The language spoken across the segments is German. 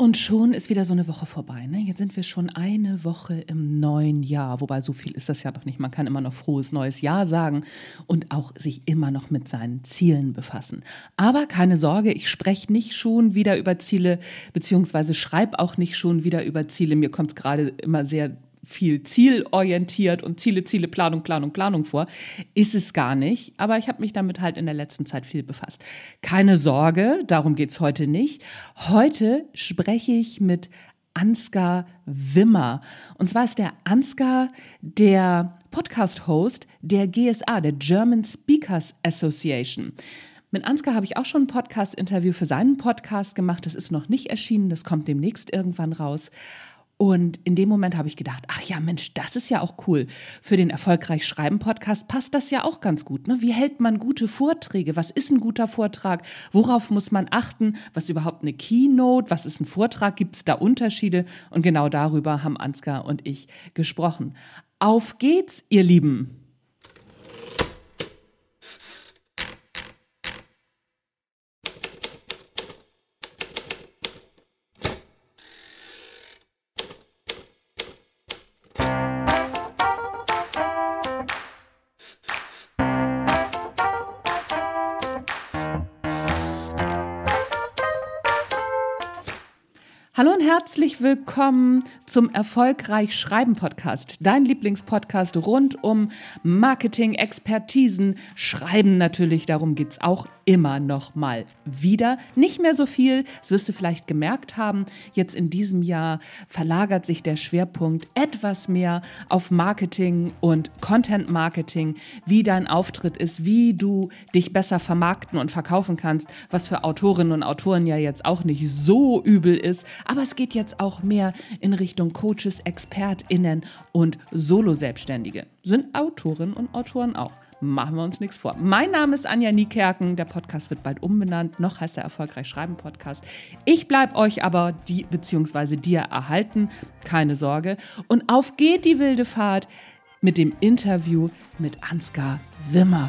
Und schon ist wieder so eine Woche vorbei. Ne? Jetzt sind wir schon eine Woche im neuen Jahr. Wobei so viel ist das ja noch nicht. Man kann immer noch frohes neues Jahr sagen und auch sich immer noch mit seinen Zielen befassen. Aber keine Sorge, ich spreche nicht schon wieder über Ziele, beziehungsweise schreibe auch nicht schon wieder über Ziele. Mir kommt es gerade immer sehr viel zielorientiert und Ziele, Ziele, Planung, Planung, Planung vor. Ist es gar nicht. Aber ich habe mich damit halt in der letzten Zeit viel befasst. Keine Sorge, darum geht's heute nicht. Heute spreche ich mit Ansgar Wimmer. Und zwar ist der Ansgar der Podcast-Host der GSA, der German Speakers Association. Mit Ansgar habe ich auch schon ein Podcast-Interview für seinen Podcast gemacht. Das ist noch nicht erschienen, das kommt demnächst irgendwann raus. Und in dem Moment habe ich gedacht, ach ja, Mensch, das ist ja auch cool. Für den Erfolgreich Schreiben Podcast passt das ja auch ganz gut. Ne? Wie hält man gute Vorträge? Was ist ein guter Vortrag? Worauf muss man achten? Was ist überhaupt eine Keynote? Was ist ein Vortrag? Gibt es da Unterschiede? Und genau darüber haben Ansgar und ich gesprochen. Auf geht's, ihr Lieben! Hallo und herzlich willkommen zum Erfolgreich Schreiben Podcast, dein Lieblingspodcast rund um Marketing, Expertisen, Schreiben natürlich, darum geht's auch immer noch mal wieder. Nicht mehr so viel, das wirst du vielleicht gemerkt haben. Jetzt in diesem Jahr verlagert sich der Schwerpunkt etwas mehr auf Marketing und Content Marketing, wie dein Auftritt ist, wie du dich besser vermarkten und verkaufen kannst, was für Autorinnen und Autoren ja jetzt auch nicht so übel ist. Aber es geht jetzt auch mehr in Richtung Coaches, ExpertInnen und Solo-Selbstständige. Sind Autorinnen und Autoren auch. Machen wir uns nichts vor. Mein Name ist Anja Niekerken. Der Podcast wird bald umbenannt. Noch heißt er Erfolgreich Schreiben Podcast. Ich bleibe euch aber die, beziehungsweise dir erhalten. Keine Sorge. Und auf geht die wilde Fahrt mit dem Interview mit Ansgar Wimmer.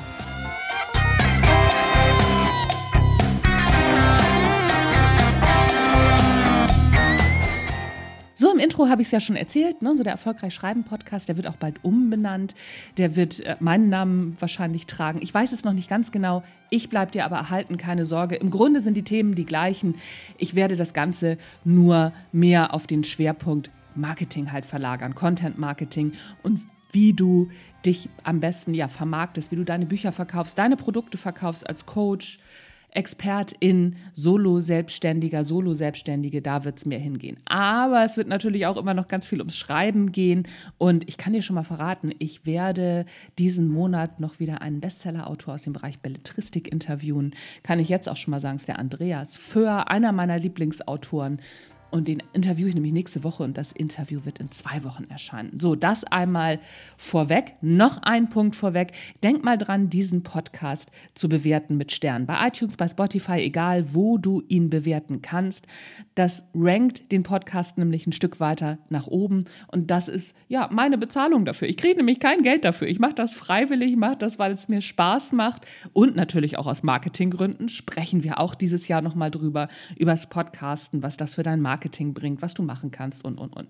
Im Intro habe ich es ja schon erzählt, ne? so der Erfolgreich Schreiben Podcast, der wird auch bald umbenannt. Der wird äh, meinen Namen wahrscheinlich tragen. Ich weiß es noch nicht ganz genau. Ich bleibe dir aber erhalten, keine Sorge. Im Grunde sind die Themen die gleichen. Ich werde das Ganze nur mehr auf den Schwerpunkt Marketing halt verlagern, Content Marketing und wie du dich am besten ja vermarktest, wie du deine Bücher verkaufst, deine Produkte verkaufst als Coach, Expertin, Solo-Selbstständiger, Solo-Selbstständige, da wird es mehr hingehen. Aber es wird natürlich auch immer noch ganz viel ums Schreiben gehen. Und ich kann dir schon mal verraten, ich werde diesen Monat noch wieder einen Bestseller-Autor aus dem Bereich Belletristik interviewen. Kann ich jetzt auch schon mal sagen, ist der Andreas Föhr, einer meiner Lieblingsautoren. Und den interviewe ich nämlich nächste Woche und das Interview wird in zwei Wochen erscheinen. So, das einmal vorweg. Noch ein Punkt vorweg. Denk mal dran, diesen Podcast zu bewerten mit Sternen. Bei iTunes, bei Spotify, egal wo du ihn bewerten kannst. Das rankt den Podcast nämlich ein Stück weiter nach oben. Und das ist ja meine Bezahlung dafür. Ich kriege nämlich kein Geld dafür. Ich mache das freiwillig, mache das, weil es mir Spaß macht. Und natürlich auch aus Marketinggründen sprechen wir auch dieses Jahr nochmal drüber, über das Podcasten, was das für dein Marketing Marketing bringt, was du machen kannst und, und, und.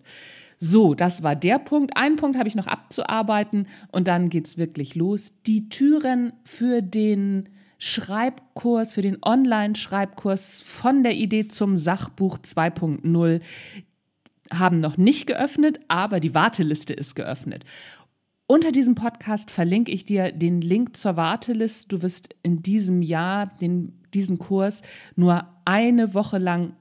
So, das war der Punkt. Einen Punkt habe ich noch abzuarbeiten und dann geht es wirklich los. Die Türen für den Schreibkurs, für den Online-Schreibkurs von der Idee zum Sachbuch 2.0 haben noch nicht geöffnet, aber die Warteliste ist geöffnet. Unter diesem Podcast verlinke ich dir den Link zur Warteliste. Du wirst in diesem Jahr den, diesen Kurs nur eine Woche lang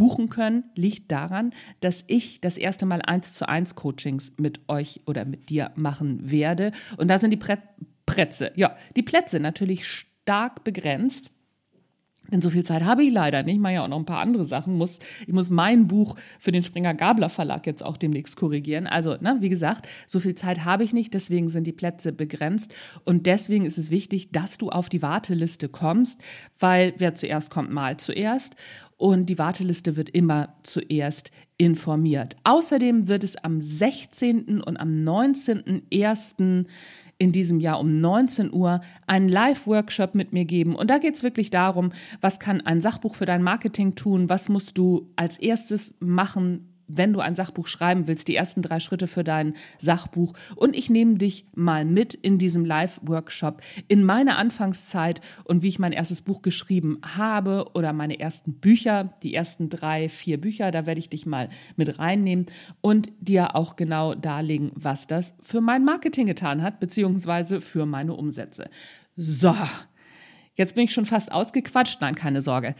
buchen können, liegt daran, dass ich das erste Mal eins zu eins Coachings mit euch oder mit dir machen werde. Und da sind die Prä Plätze, ja, die Plätze natürlich stark begrenzt. Denn so viel Zeit habe ich leider nicht. Ich mache ja auch noch ein paar andere Sachen. Muss, ich muss mein Buch für den Springer Gabler Verlag jetzt auch demnächst korrigieren. Also, ne, wie gesagt, so viel Zeit habe ich nicht. Deswegen sind die Plätze begrenzt. Und deswegen ist es wichtig, dass du auf die Warteliste kommst, weil wer zuerst kommt, mal zuerst. Und die Warteliste wird immer zuerst informiert. Außerdem wird es am 16. und am 19.01 in diesem Jahr um 19 Uhr einen Live-Workshop mit mir geben. Und da geht es wirklich darum, was kann ein Sachbuch für dein Marketing tun, was musst du als erstes machen, wenn du ein Sachbuch schreiben willst, die ersten drei Schritte für dein Sachbuch. Und ich nehme dich mal mit in diesem Live-Workshop in meine Anfangszeit und wie ich mein erstes Buch geschrieben habe oder meine ersten Bücher, die ersten drei, vier Bücher, da werde ich dich mal mit reinnehmen und dir auch genau darlegen, was das für mein Marketing getan hat, beziehungsweise für meine Umsätze. So. Jetzt bin ich schon fast ausgequatscht. Nein, keine Sorge.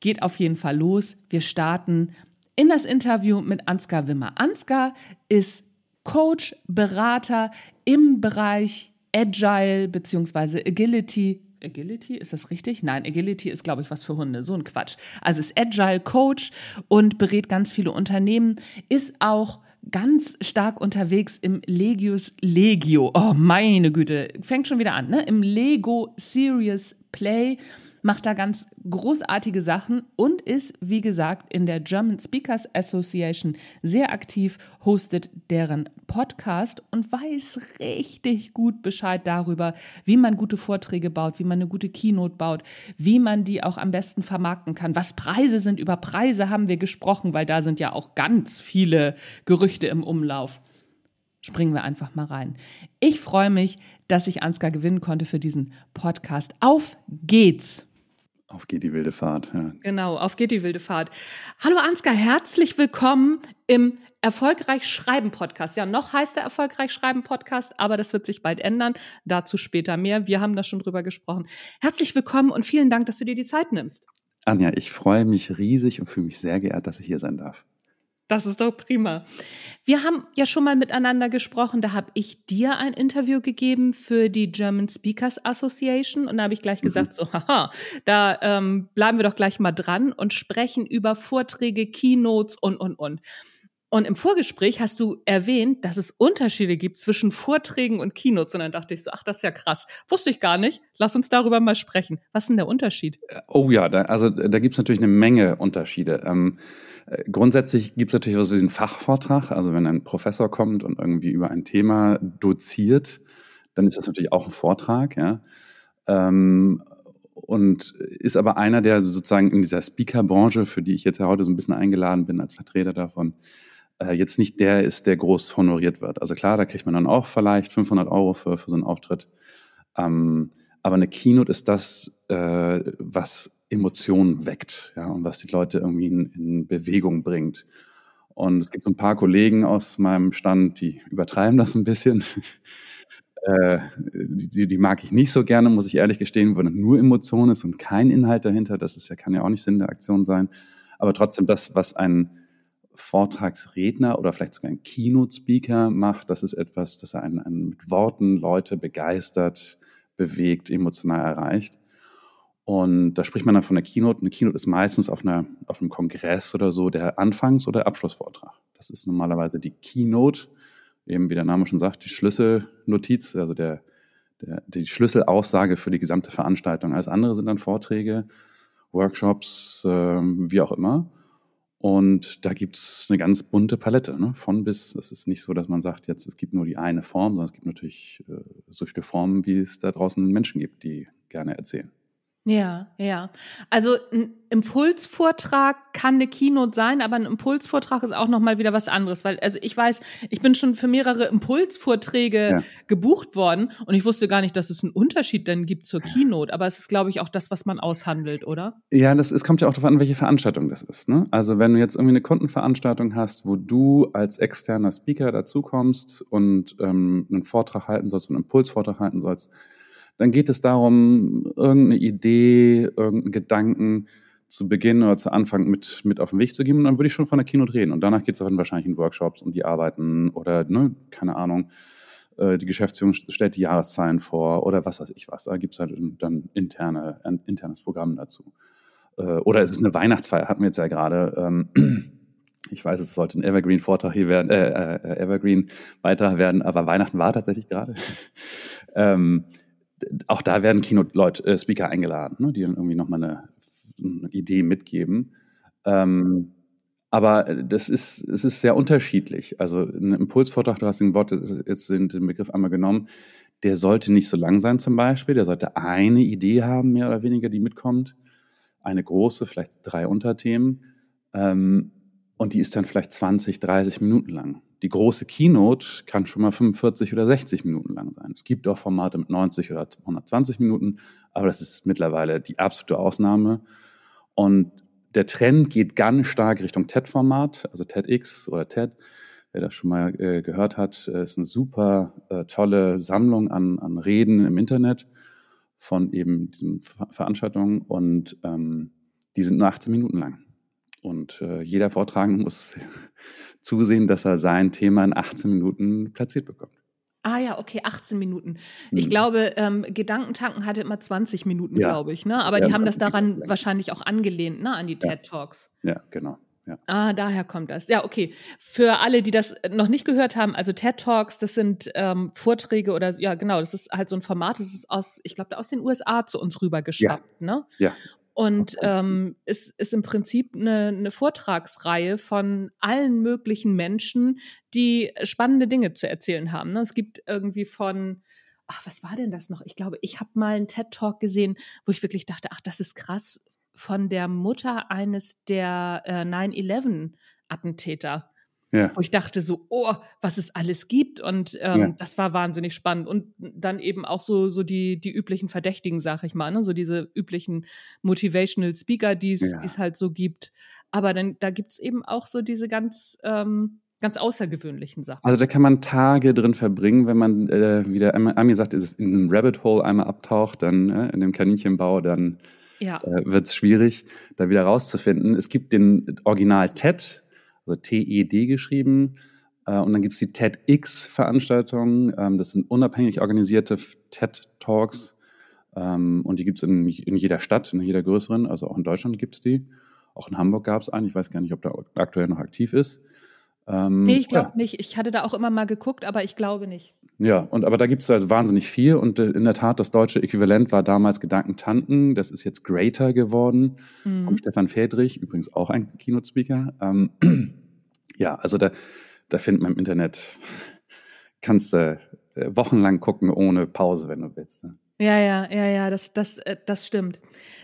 Geht auf jeden Fall los. Wir starten in das Interview mit Ansgar Wimmer. Ansgar ist Coach, Berater im Bereich Agile bzw. Agility. Agility, ist das richtig? Nein, Agility ist, glaube ich, was für Hunde. So ein Quatsch. Also ist Agile Coach und berät ganz viele Unternehmen, ist auch ganz stark unterwegs im Legios Legio. Oh, meine Güte. Fängt schon wieder an, ne? Im Lego Serious Play macht da ganz großartige Sachen und ist, wie gesagt, in der German Speakers Association sehr aktiv, hostet deren Podcast und weiß richtig gut Bescheid darüber, wie man gute Vorträge baut, wie man eine gute Keynote baut, wie man die auch am besten vermarkten kann. Was Preise sind, über Preise haben wir gesprochen, weil da sind ja auch ganz viele Gerüchte im Umlauf springen wir einfach mal rein. Ich freue mich, dass ich Ansgar gewinnen konnte für diesen Podcast. Auf geht's! Auf geht die wilde Fahrt. Ja. Genau, auf geht die wilde Fahrt. Hallo Ansgar, herzlich willkommen im Erfolgreich Schreiben Podcast. Ja, noch heißt der Erfolgreich Schreiben Podcast, aber das wird sich bald ändern. Dazu später mehr. Wir haben da schon drüber gesprochen. Herzlich willkommen und vielen Dank, dass du dir die Zeit nimmst. Anja, ich freue mich riesig und fühle mich sehr geehrt, dass ich hier sein darf. Das ist doch prima. Wir haben ja schon mal miteinander gesprochen. Da habe ich dir ein Interview gegeben für die German Speakers Association und da habe ich gleich mhm. gesagt, so, haha, da ähm, bleiben wir doch gleich mal dran und sprechen über Vorträge, Keynotes und, und, und. Und im Vorgespräch hast du erwähnt, dass es Unterschiede gibt zwischen Vorträgen und Keynotes. Und dann dachte ich so, ach, das ist ja krass. Wusste ich gar nicht. Lass uns darüber mal sprechen. Was ist denn der Unterschied? Oh ja, da, also da gibt es natürlich eine Menge Unterschiede. Ähm, äh, grundsätzlich gibt es natürlich was wie den Fachvortrag. Also wenn ein Professor kommt und irgendwie über ein Thema doziert, dann ist das natürlich auch ein Vortrag, ja. Ähm, und ist aber einer, der sozusagen in dieser Speaker-Branche, für die ich jetzt ja heute so ein bisschen eingeladen bin als Vertreter davon, äh, jetzt nicht der ist, der groß honoriert wird. Also klar, da kriegt man dann auch vielleicht 500 Euro für, für so einen Auftritt. Ähm, aber eine Keynote ist das, äh, was Emotionen weckt ja, und was die Leute irgendwie in, in Bewegung bringt. Und es gibt ein paar Kollegen aus meinem Stand, die übertreiben das ein bisschen. äh, die, die mag ich nicht so gerne, muss ich ehrlich gestehen, wo nur Emotion ist und kein Inhalt dahinter. Das ist ja, kann ja auch nicht Sinn der Aktion sein. Aber trotzdem das, was ein Vortragsredner oder vielleicht sogar ein Keynote-Speaker macht, das ist etwas, das einen, einen mit Worten Leute begeistert, bewegt, emotional erreicht. Und da spricht man dann von der Keynote. Eine Keynote ist meistens auf, einer, auf einem Kongress oder so der Anfangs- oder Abschlussvortrag. Das ist normalerweise die Keynote, eben wie der Name schon sagt, die Schlüsselnotiz, also der, der, die Schlüsselaussage für die gesamte Veranstaltung. Alles andere sind dann Vorträge, Workshops, äh, wie auch immer. Und da gibt's eine ganz bunte Palette, ne? von bis. Es ist nicht so, dass man sagt, jetzt es gibt nur die eine Form, sondern es gibt natürlich äh, so viele Formen, wie es da draußen Menschen gibt, die gerne erzählen. Ja, ja. Also ein Impulsvortrag kann eine Keynote sein, aber ein Impulsvortrag ist auch noch mal wieder was anderes, weil also ich weiß, ich bin schon für mehrere Impulsvorträge ja. gebucht worden und ich wusste gar nicht, dass es einen Unterschied denn gibt zur Keynote, aber es ist glaube ich auch das, was man aushandelt, oder? Ja, das es kommt ja auch darauf an, welche Veranstaltung das ist, ne? Also wenn du jetzt irgendwie eine Kundenveranstaltung hast, wo du als externer Speaker dazukommst und ähm, einen Vortrag halten sollst, einen Impulsvortrag halten sollst, dann geht es darum, irgendeine Idee, irgendeinen Gedanken zu Beginn oder zu Anfang mit, mit auf den Weg zu geben. Und dann würde ich schon von der Keynote reden. Und danach geht es dann wahrscheinlich in Workshops und die arbeiten oder, ne, keine Ahnung, äh, die Geschäftsführung stellt die Jahreszahlen vor oder was weiß ich was. Da gibt es halt dann interne, ein internes Programm dazu. Äh, oder es ist eine Weihnachtsfeier, hatten wir jetzt ja gerade. Ähm, ich weiß, es sollte ein Evergreen-Vortrag hier werden, äh, äh, Evergreen-Beitrag werden, aber Weihnachten war tatsächlich gerade. auch da werden Keynote-Leute, äh, Speaker eingeladen, ne, die dann irgendwie nochmal eine, eine Idee mitgeben. Ähm, aber das ist, es ist sehr unterschiedlich. Also ein Impulsvortrag, du hast den Wort jetzt den Begriff einmal genommen, Der sollte nicht so lang sein zum Beispiel. Der sollte eine Idee haben, mehr oder weniger, die mitkommt. Eine große, vielleicht drei Unterthemen. Ähm, und die ist dann vielleicht 20, 30 Minuten lang. Die große Keynote kann schon mal 45 oder 60 Minuten lang sein. Es gibt auch Formate mit 90 oder 120 Minuten, aber das ist mittlerweile die absolute Ausnahme. Und der Trend geht ganz stark Richtung TED-Format, also TEDx oder TED. Wer das schon mal äh, gehört hat, äh, ist eine super äh, tolle Sammlung an, an Reden im Internet von eben diesen Ver Veranstaltungen und ähm, die sind nur 18 Minuten lang. Und äh, jeder Vortragende muss zusehen, dass er sein Thema in 18 Minuten platziert bekommt. Ah ja, okay, 18 Minuten. Ich mhm. glaube, ähm, Gedankentanken hatte immer 20 Minuten, ja. glaube ich. Ne? Aber ja, die haben das daran wahrscheinlich auch angelehnt, ne? an die TED Talks. Ja, genau. Ja. Ah, daher kommt das. Ja, okay. Für alle, die das noch nicht gehört haben, also TED Talks, das sind ähm, Vorträge oder ja, genau, das ist halt so ein Format, das ist aus, ich glaube, aus den USA zu uns rübergeschwappt, ja. ne? Ja. Und ähm, ist, ist im Prinzip eine, eine Vortragsreihe von allen möglichen Menschen, die spannende Dinge zu erzählen haben. Ne? Es gibt irgendwie von, ach, was war denn das noch? Ich glaube, ich habe mal einen TED-Talk gesehen, wo ich wirklich dachte, ach, das ist krass, von der Mutter eines der äh, 9-11-Attentäter. Ja. Wo ich dachte so, oh, was es alles gibt. Und ähm, ja. das war wahnsinnig spannend. Und dann eben auch so, so die, die üblichen Verdächtigen, sag ich mal, ne? so diese üblichen Motivational Speaker, die es ja. halt so gibt. Aber dann, da gibt's eben auch so diese ganz, ähm, ganz außergewöhnlichen Sachen. Also da kann man Tage drin verbringen, wenn man, äh, wie der Ami sagt, ist in einem Rabbit Hole einmal abtaucht, dann äh, in dem Kaninchenbau, dann ja. äh, wird es schwierig, da wieder rauszufinden. Es gibt den Original TED, also TED geschrieben. Äh, und dann gibt es die TEDx-Veranstaltungen. Ähm, das sind unabhängig organisierte TED-Talks. Ähm, und die gibt es in, in, jeder Stadt, in jeder größeren. Also auch in Deutschland gibt es die. Auch in Hamburg gab es einen. Ich weiß gar nicht, ob der aktuell noch aktiv ist. Ähm, nee, ich glaube ja. nicht. Ich hatte da auch immer mal geguckt, aber ich glaube nicht. Ja, und aber da gibt es also wahnsinnig viel und äh, in der Tat, das deutsche Äquivalent war damals Gedankentanken, das ist jetzt Greater geworden, mhm. vom Stefan Fedrich, übrigens auch ein Keynote-Speaker. Ähm, ja, also da, da findet man im Internet, kannst du äh, wochenlang gucken ohne Pause, wenn du willst. Ne? Ja, ja, ja, ja, das, das, äh, das stimmt.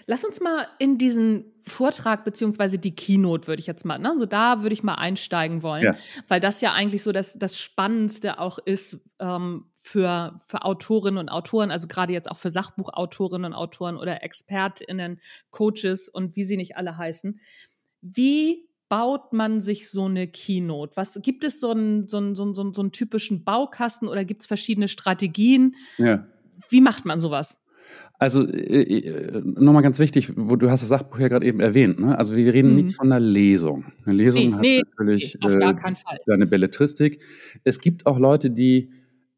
Lass uns mal in diesen Vortrag beziehungsweise die Keynote würde ich jetzt mal, ne? So da würde ich mal einsteigen wollen, ja. weil das ja eigentlich so das, das Spannendste auch ist ähm, für, für Autorinnen und Autoren, also gerade jetzt auch für Sachbuchautorinnen und Autoren oder ExpertInnen, Coaches und wie sie nicht alle heißen. Wie baut man sich so eine Keynote? Was gibt es so einen, so einen, so einen, so einen typischen Baukasten oder gibt es verschiedene Strategien? Ja. Wie macht man sowas? Also äh, äh nochmal ganz wichtig, wo du hast das Sachbuch ja gerade eben erwähnt. Ne? Also wir reden mhm. nicht von einer Lesung. Eine Lesung nee, hat nee, natürlich nee, äh, eine Belletristik. Es gibt auch Leute, die,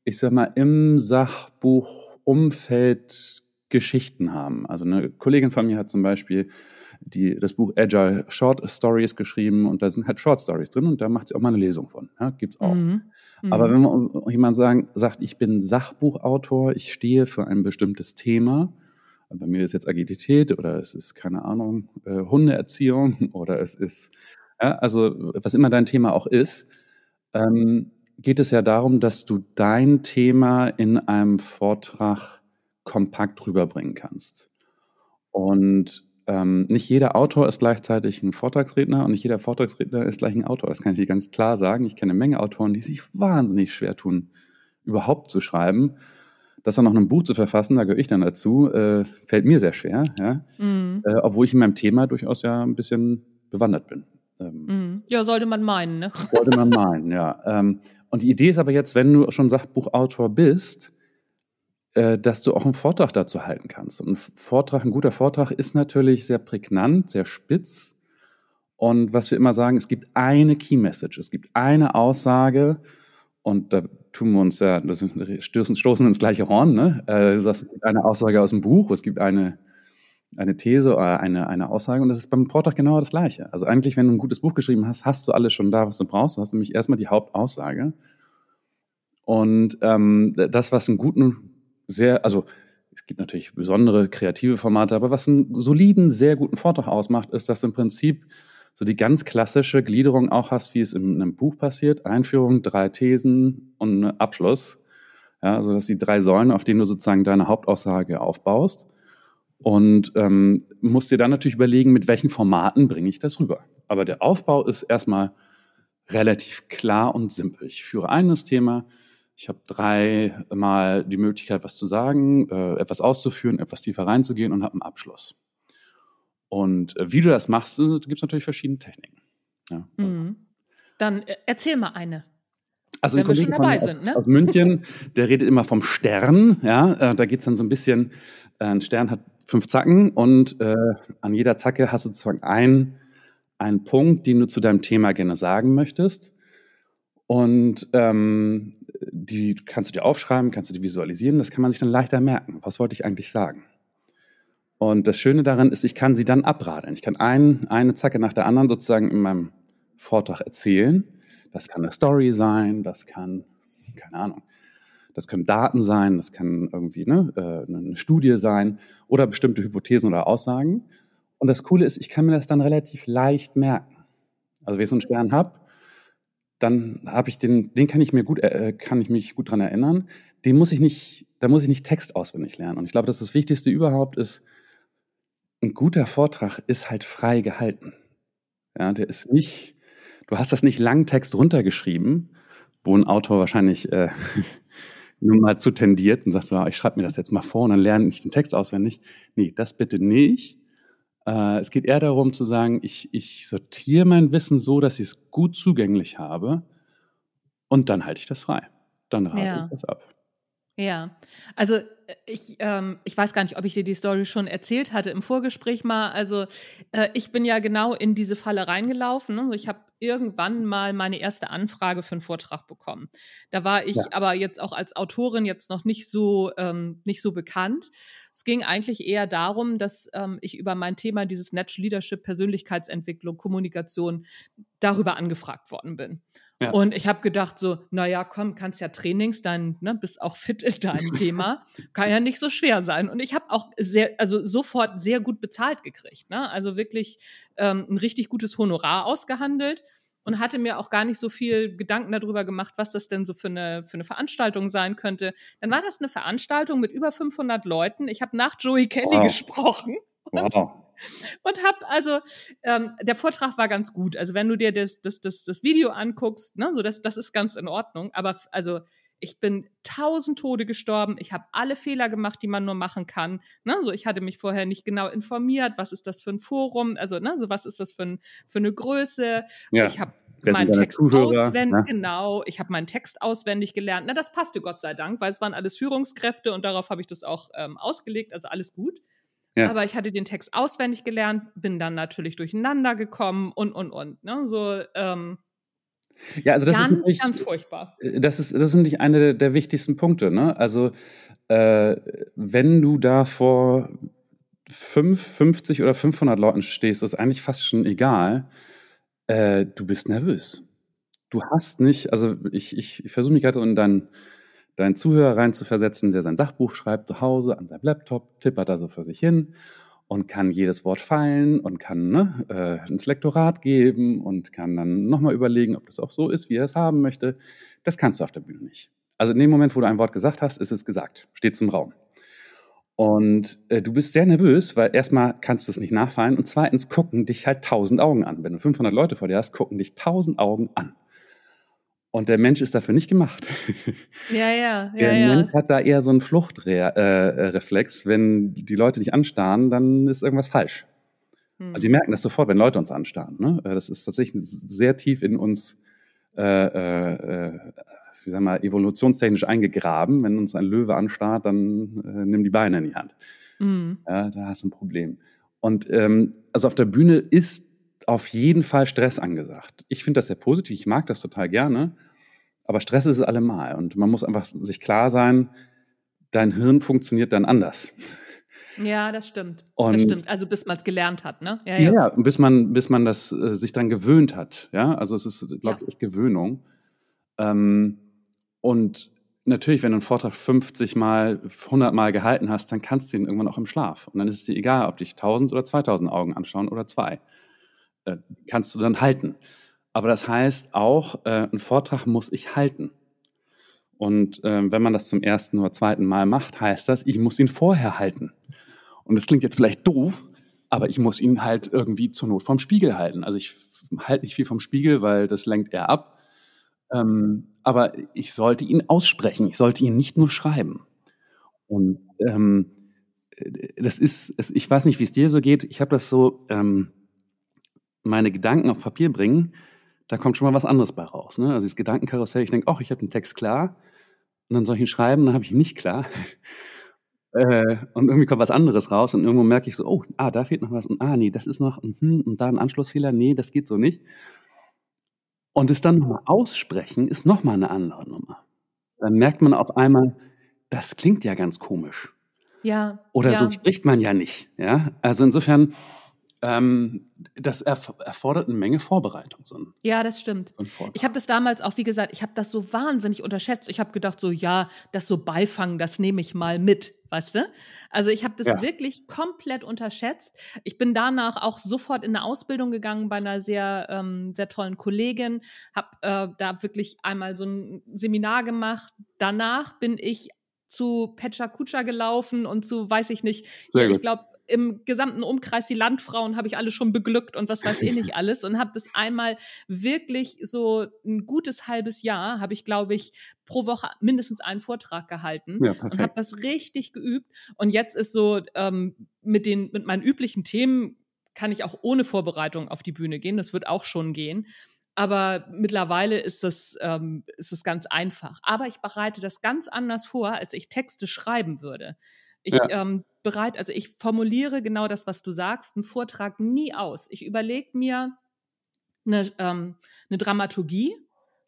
ich sag mal, im Sachbuchumfeld Geschichten haben. Also eine Kollegin von mir hat zum Beispiel die, das Buch Agile Short Stories geschrieben und da sind halt Short Stories drin und da macht sie auch mal eine Lesung von. Ja, gibt's auch. Mhm. Mhm. Aber wenn man jemand sagen, sagt, ich bin Sachbuchautor, ich stehe für ein bestimmtes Thema, bei mir ist jetzt Agilität oder es ist, keine Ahnung, äh, Hundeerziehung oder es ist, ja, also was immer dein Thema auch ist, ähm, geht es ja darum, dass du dein Thema in einem Vortrag kompakt rüberbringen kannst. Und ähm, nicht jeder Autor ist gleichzeitig ein Vortragsredner und nicht jeder Vortragsredner ist gleich ein Autor. Das kann ich dir ganz klar sagen. Ich kenne eine Menge Autoren, die sich wahnsinnig schwer tun, überhaupt zu schreiben. Das dann noch ein Buch zu verfassen, da gehöre ich dann dazu, äh, fällt mir sehr schwer, ja? Mhm. Äh, obwohl ich in meinem Thema durchaus ja ein bisschen bewandert bin. Ähm, mhm. Ja, sollte man meinen, ne? Sollte man meinen, ja. Ähm, und die Idee ist aber jetzt, wenn du schon Sachbuchautor bist, dass du auch einen Vortrag dazu halten kannst. Und ein Vortrag, ein guter Vortrag ist natürlich sehr prägnant, sehr spitz. Und was wir immer sagen, es gibt eine Key Message, es gibt eine Aussage, und da tun wir uns ja, das stoßen, stoßen ins gleiche Horn, ne? Äh, das ist eine Aussage aus dem Buch, es gibt eine, eine These oder eine, eine Aussage und das ist beim Vortrag genau das Gleiche. Also eigentlich, wenn du ein gutes Buch geschrieben hast, hast du alles schon da, was du brauchst. Du hast nämlich erstmal die Hauptaussage. Und ähm, das, was einen guten sehr, also es gibt natürlich besondere kreative Formate, aber was einen soliden, sehr guten Vortrag ausmacht, ist, dass du im Prinzip so die ganz klassische Gliederung auch hast, wie es in einem Buch passiert. Einführung, drei Thesen und Abschluss. Ja, also das sind die drei Säulen, auf denen du sozusagen deine Hauptaussage aufbaust. Und ähm, musst dir dann natürlich überlegen, mit welchen Formaten bringe ich das rüber. Aber der Aufbau ist erstmal relativ klar und simpel. Ich führe ein Thema, ich habe dreimal die Möglichkeit, was zu sagen, äh, etwas auszuführen, etwas tiefer reinzugehen und habe einen Abschluss. Und äh, wie du das machst, äh, gibt es natürlich verschiedene Techniken. Ja. Mhm. Dann äh, erzähl mal eine. Also wenn wir schon dabei sind, ne? aus, München, der redet immer vom Stern. Ja, äh, da geht es dann so ein bisschen. Äh, ein Stern hat fünf Zacken und äh, an jeder Zacke hast du sozusagen einen, einen Punkt, den du zu deinem Thema gerne sagen möchtest. Und ähm, die kannst du dir aufschreiben, kannst du dir visualisieren. Das kann man sich dann leichter merken. Was wollte ich eigentlich sagen? Und das Schöne daran ist, ich kann sie dann abradeln. Ich kann ein, eine Zacke nach der anderen sozusagen in meinem Vortrag erzählen. Das kann eine Story sein, das kann, keine Ahnung, das können Daten sein, das kann irgendwie ne, äh, eine Studie sein oder bestimmte Hypothesen oder Aussagen. Und das Coole ist, ich kann mir das dann relativ leicht merken. Also wenn ich so einen Stern habe, dann habe ich den, den kann ich mir gut, äh, kann ich mich gut dran erinnern. Den muss ich nicht, da muss ich nicht Text auswendig lernen. Und ich glaube, dass das Wichtigste überhaupt ist, ein guter Vortrag ist halt frei gehalten. Ja, der ist nicht, du hast das nicht lang Text runtergeschrieben, wo ein Autor wahrscheinlich äh, nur mal zu tendiert und sagt, so, ich schreibe mir das jetzt mal vor und dann lerne ich den Text auswendig. Nee, das bitte nicht. Äh, es geht eher darum zu sagen, ich, ich sortiere mein Wissen so, dass ich es gut zugänglich habe und dann halte ich das frei. Dann rate ja. ich das ab. Ja, also ich, ähm, ich weiß gar nicht, ob ich dir die Story schon erzählt hatte im Vorgespräch mal. Also äh, ich bin ja genau in diese Falle reingelaufen. Ne? Ich habe irgendwann mal meine erste Anfrage für einen Vortrag bekommen. Da war ich ja. aber jetzt auch als Autorin jetzt noch nicht so ähm, nicht so bekannt. Es ging eigentlich eher darum, dass ähm, ich über mein Thema dieses Natural Leadership, Persönlichkeitsentwicklung, Kommunikation darüber angefragt worden bin. Ja. Und ich habe gedacht so, naja, komm, kannst ja Trainings, dann ne, bist auch fit in deinem Thema, kann ja nicht so schwer sein. Und ich habe auch sehr, also sofort sehr gut bezahlt gekriegt, ne? Also wirklich ähm, ein richtig gutes Honorar ausgehandelt und hatte mir auch gar nicht so viel Gedanken darüber gemacht, was das denn so für eine, für eine Veranstaltung sein könnte. Dann war das eine Veranstaltung mit über 500 Leuten. Ich habe nach Joey Kelly wow. gesprochen. Wow. Und hab also, ähm, der Vortrag war ganz gut. Also wenn du dir das, das, das, das Video anguckst, ne, so das, das ist ganz in Ordnung. Aber also ich bin tausend Tode gestorben. Ich habe alle Fehler gemacht, die man nur machen kann. Ne, so ich hatte mich vorher nicht genau informiert. Was ist das für ein Forum? Also ne, so was ist das für, ein, für eine Größe? Ja. Ich habe meinen Text auswendig, ne? genau, ich habe meinen Text auswendig gelernt. Na, das passte Gott sei Dank, weil es waren alles Führungskräfte und darauf habe ich das auch ähm, ausgelegt, also alles gut. Ja. Aber ich hatte den Text auswendig gelernt, bin dann natürlich durcheinander gekommen und, und, und. Ne? So, ähm, ja, also das ganz, ist ganz furchtbar. Äh, das ist, das sind nicht eine der, der wichtigsten Punkte. Ne? Also, äh, wenn du da vor 5, 50 oder 500 Leuten stehst, ist eigentlich fast schon egal. Äh, du bist nervös. Du hast nicht, also ich, ich, ich versuche mich gerade in deinen deinen Zuhörer reinzuversetzen, der sein Sachbuch schreibt zu Hause an seinem Laptop, tippert da so für sich hin und kann jedes Wort feilen und kann ne, äh, ins Lektorat geben und kann dann nochmal überlegen, ob das auch so ist, wie er es haben möchte. Das kannst du auf der Bühne nicht. Also in dem Moment, wo du ein Wort gesagt hast, ist es gesagt, steht es im Raum. Und äh, du bist sehr nervös, weil erstmal kannst du es nicht nachfallen und zweitens gucken dich halt tausend Augen an. Wenn du 500 Leute vor dir hast, gucken dich tausend Augen an. Und der Mensch ist dafür nicht gemacht. Ja, ja, Der ja, Mensch hat da eher so einen Fluchtreflex. Äh, wenn die Leute dich anstarren, dann ist irgendwas falsch. Hm. Also die merken das sofort, wenn Leute uns anstarren. Ne? Äh, das ist tatsächlich sehr tief in uns, äh, äh, wie sagen wir, evolutionstechnisch eingegraben. Wenn uns ein Löwe anstarrt, dann äh, nimm die Beine in die Hand. Hm. Ja, da hast du ein Problem. Und ähm, also auf der Bühne ist auf jeden Fall Stress angesagt. Ich finde das sehr positiv, ich mag das total gerne, aber Stress ist es allemal und man muss einfach sich klar sein, dein Hirn funktioniert dann anders. Ja, das stimmt. Und das stimmt. Also bis man es gelernt hat, ne? Ja, ja. ja, bis man, bis man das äh, sich dann gewöhnt hat. Ja, also es ist, glaube ich, echt Gewöhnung. Ähm, und natürlich, wenn du einen Vortrag 50 mal, 100 mal gehalten hast, dann kannst du ihn irgendwann auch im Schlaf. Und dann ist es dir egal, ob dich 1000 oder 2000 Augen anschauen oder zwei. Äh, kannst du dann halten. Aber das heißt auch, äh, einen Vortrag muss ich halten. Und äh, wenn man das zum ersten oder zweiten Mal macht, heißt das, ich muss ihn vorher halten. Und das klingt jetzt vielleicht doof, aber ich muss ihn halt irgendwie zur Not vom Spiegel halten. Also ich halte nicht viel vom Spiegel, weil das lenkt er ab. Ähm, aber ich sollte ihn aussprechen. Ich sollte ihn nicht nur schreiben. Und ähm, das ist, ich weiß nicht, wie es dir so geht. Ich habe das so, ähm, meine Gedanken auf Papier bringen, da kommt schon mal was anderes bei raus. Ne? Also das Gedankenkarussell, ich denke, ach, ich habe den Text klar. Und dann soll ich ihn schreiben, dann habe ich ihn nicht klar. äh, und irgendwie kommt was anderes raus und irgendwo merke ich so, oh, ah, da fehlt noch was und ah, nee, das ist noch und, hm, und da ein Anschlussfehler, nee, das geht so nicht. Und es dann nochmal aussprechen, ist nochmal eine andere Nummer. Dann merkt man auf einmal, das klingt ja ganz komisch. Ja. Oder ja. so spricht man ja nicht. Ja, also insofern ähm, das erf erfordert eine Menge Vorbereitung. So ein, ja, das stimmt. So ich habe das damals auch, wie gesagt, ich habe das so wahnsinnig unterschätzt. Ich habe gedacht, so ja, das so Beifangen, das nehme ich mal mit, weißt du? Also ich habe das ja. wirklich komplett unterschätzt. Ich bin danach auch sofort in eine Ausbildung gegangen bei einer sehr, ähm, sehr tollen Kollegin, habe äh, da wirklich einmal so ein Seminar gemacht. Danach bin ich zu Pecha Kucha gelaufen und zu, weiß ich nicht, Sehr ich glaube, im gesamten Umkreis die Landfrauen habe ich alle schon beglückt und was weiß ich nicht alles und habe das einmal wirklich so ein gutes halbes Jahr habe ich glaube ich pro Woche mindestens einen Vortrag gehalten ja, und habe das richtig geübt und jetzt ist so ähm, mit den mit meinen üblichen Themen kann ich auch ohne Vorbereitung auf die Bühne gehen das wird auch schon gehen aber mittlerweile ist das, ähm, ist das ganz einfach. Aber ich bereite das ganz anders vor, als ich Texte schreiben würde. Ich ja. ähm, bereite, also ich formuliere genau das, was du sagst, einen Vortrag nie aus. Ich überlege mir eine, ähm, eine Dramaturgie,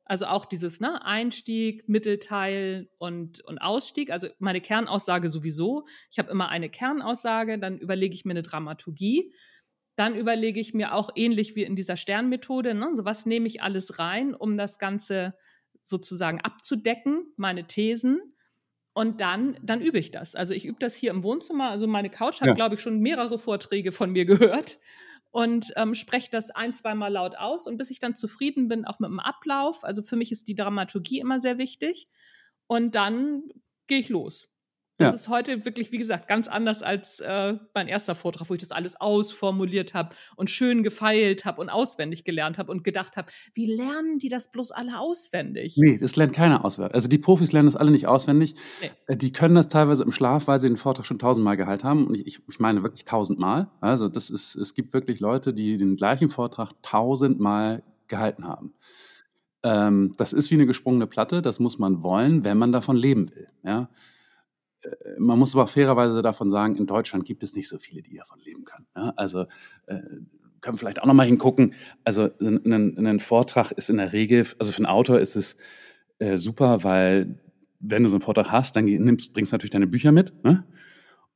also auch dieses ne, Einstieg, Mittelteil und, und Ausstieg. Also meine Kernaussage sowieso. Ich habe immer eine Kernaussage, dann überlege ich mir eine Dramaturgie dann überlege ich mir auch ähnlich wie in dieser Sternmethode, ne, so was nehme ich alles rein, um das Ganze sozusagen abzudecken, meine Thesen. Und dann, dann übe ich das. Also ich übe das hier im Wohnzimmer. Also meine Couch hat, ja. glaube ich, schon mehrere Vorträge von mir gehört und ähm, spreche das ein, zweimal laut aus. Und bis ich dann zufrieden bin, auch mit dem Ablauf. Also für mich ist die Dramaturgie immer sehr wichtig. Und dann gehe ich los. Das ja. ist heute wirklich, wie gesagt, ganz anders als äh, mein erster Vortrag, wo ich das alles ausformuliert habe und schön gefeilt habe und auswendig gelernt habe und gedacht habe, wie lernen die das bloß alle auswendig? Nee, das lernt keiner auswendig. Also die Profis lernen das alle nicht auswendig. Nee. Äh, die können das teilweise im Schlaf, weil sie den Vortrag schon tausendmal gehalten haben. Und ich, ich meine wirklich tausendmal. Also das ist, es gibt wirklich Leute, die den gleichen Vortrag tausendmal gehalten haben. Ähm, das ist wie eine gesprungene Platte. Das muss man wollen, wenn man davon leben will. Ja. Äh, man muss aber fairerweise davon sagen, in Deutschland gibt es nicht so viele, die davon leben können. Ja, also äh, können vielleicht auch nochmal hingucken. Also ein, Vortrag ist in der Regel, also für einen Autor ist es äh, super, weil wenn du so einen Vortrag hast, dann nimmst, bringst du natürlich deine Bücher mit ne?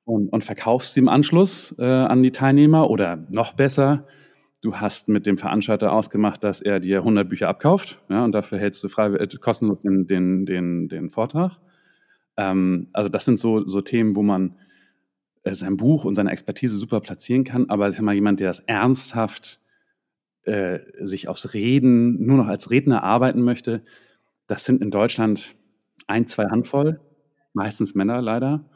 und, und verkaufst sie im Anschluss äh, an die Teilnehmer oder noch besser, du hast mit dem Veranstalter ausgemacht, dass er dir 100 Bücher abkauft ja, und dafür hältst du frei, äh, kostenlos den, den, den, den Vortrag. Ähm, also das sind so, so Themen, wo man äh, sein Buch und seine Expertise super platzieren kann, aber ich sag mal, jemand, der das ernsthaft äh, sich aufs Reden nur noch als Redner arbeiten möchte, das sind in Deutschland ein, zwei Handvoll, meistens Männer leider.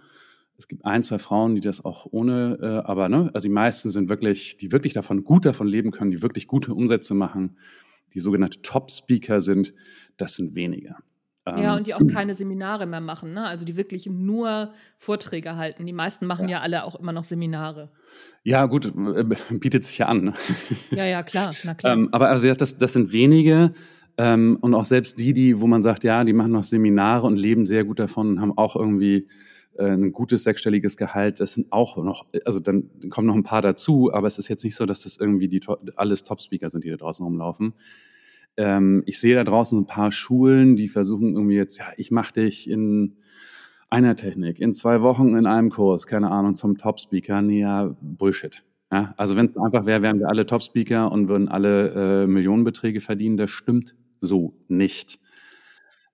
Es gibt ein, zwei Frauen, die das auch ohne, äh, aber ne, also die meisten sind wirklich, die wirklich davon gut davon leben können, die wirklich gute Umsätze machen, die sogenannte Top-Speaker sind, das sind wenige. Ja, ähm, und die auch keine Seminare mehr machen, ne? Also die wirklich nur Vorträge halten. Die meisten machen ja, ja alle auch immer noch Seminare. Ja, gut, äh, bietet sich ja an. Ne? Ja, ja, klar, na klar. Ähm, aber also das, das sind wenige. Ähm, und auch selbst die, die, wo man sagt, ja, die machen noch Seminare und leben sehr gut davon und haben auch irgendwie äh, ein gutes sechsstelliges Gehalt, das sind auch noch, also dann kommen noch ein paar dazu, aber es ist jetzt nicht so, dass das irgendwie die alles Top-Speaker sind, die da draußen rumlaufen. Ähm, ich sehe da draußen ein paar Schulen, die versuchen irgendwie jetzt, ja, ich mache dich in einer Technik, in zwei Wochen in einem Kurs, keine Ahnung, zum Top-Speaker. Nee, ja, Bullshit. Ja, also wenn es einfach wäre, wären wir alle Top-Speaker und würden alle äh, Millionenbeträge verdienen. Das stimmt so nicht.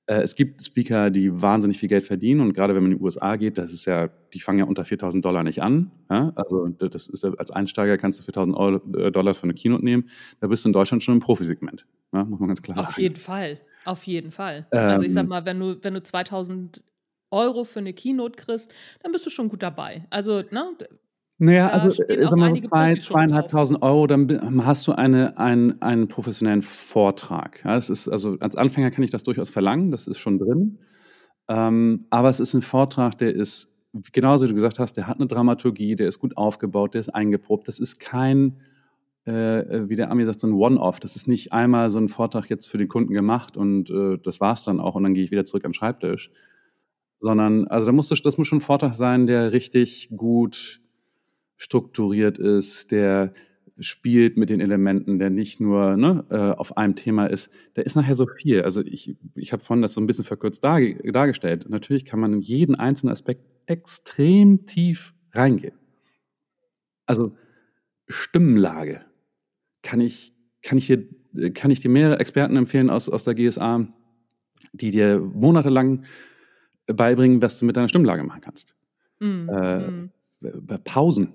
Äh, es gibt Speaker, die wahnsinnig viel Geld verdienen und gerade wenn man in die USA geht, das ist ja, die fangen ja unter 4000 Dollar nicht an. Ja? Also das ist als Einsteiger kannst du 4000 äh, Dollar für eine Keynote nehmen. Da bist du in Deutschland schon im Profisegment. Ja? Muss man ganz klar Auf sagen. jeden Fall. Auf jeden Fall. also ich Ähm, sag mal, wenn du, wenn du 2000 Euro für eine Keynote kriegst, dann bist du schon gut dabei. Also, ne? Naja, Da also stehen äh, sagen wir mal zweieinhalbtausend Euro, dann bi- hast du eine, einen, einen professionellen Vortrag. Ja, es ist, also als Anfänger kann ich das durchaus verlangen, das ist schon drin. Ähm, aber es ist ein Vortrag, der ist, genauso wie du gesagt hast, der hat eine Dramaturgie, der ist gut aufgebaut, der ist eingeprobt. Das ist kein, äh, äh, wie der Ami sagt, so ein One-Off. Das ist nicht einmal so ein Vortrag jetzt für den Kunden gemacht und äh, das war's dann auch und dann gehe ich wieder zurück den Schreibtisch. Sondern, also da musst du, das muss schon ein Vortrag sein, der richtig gut strukturiert ist, der spielt mit den Elementen, der nicht nur ne, äh, auf einem Thema ist. Da ist nachher so viel. Also ich, ich habe vorhin das so ein bisschen verkürzt darge dargestellt. Natürlich kann man in jeden einzelnen Aspekt extrem tief reingehen. Also Stimmenlage kann ich, kann ich, hier, kann ich dir mehrere Experten empfehlen aus, aus der GSA, die dir monatelang beibringen, was du mit deiner Stimmlage machen kannst. Mm, Äh, mm. Pausen.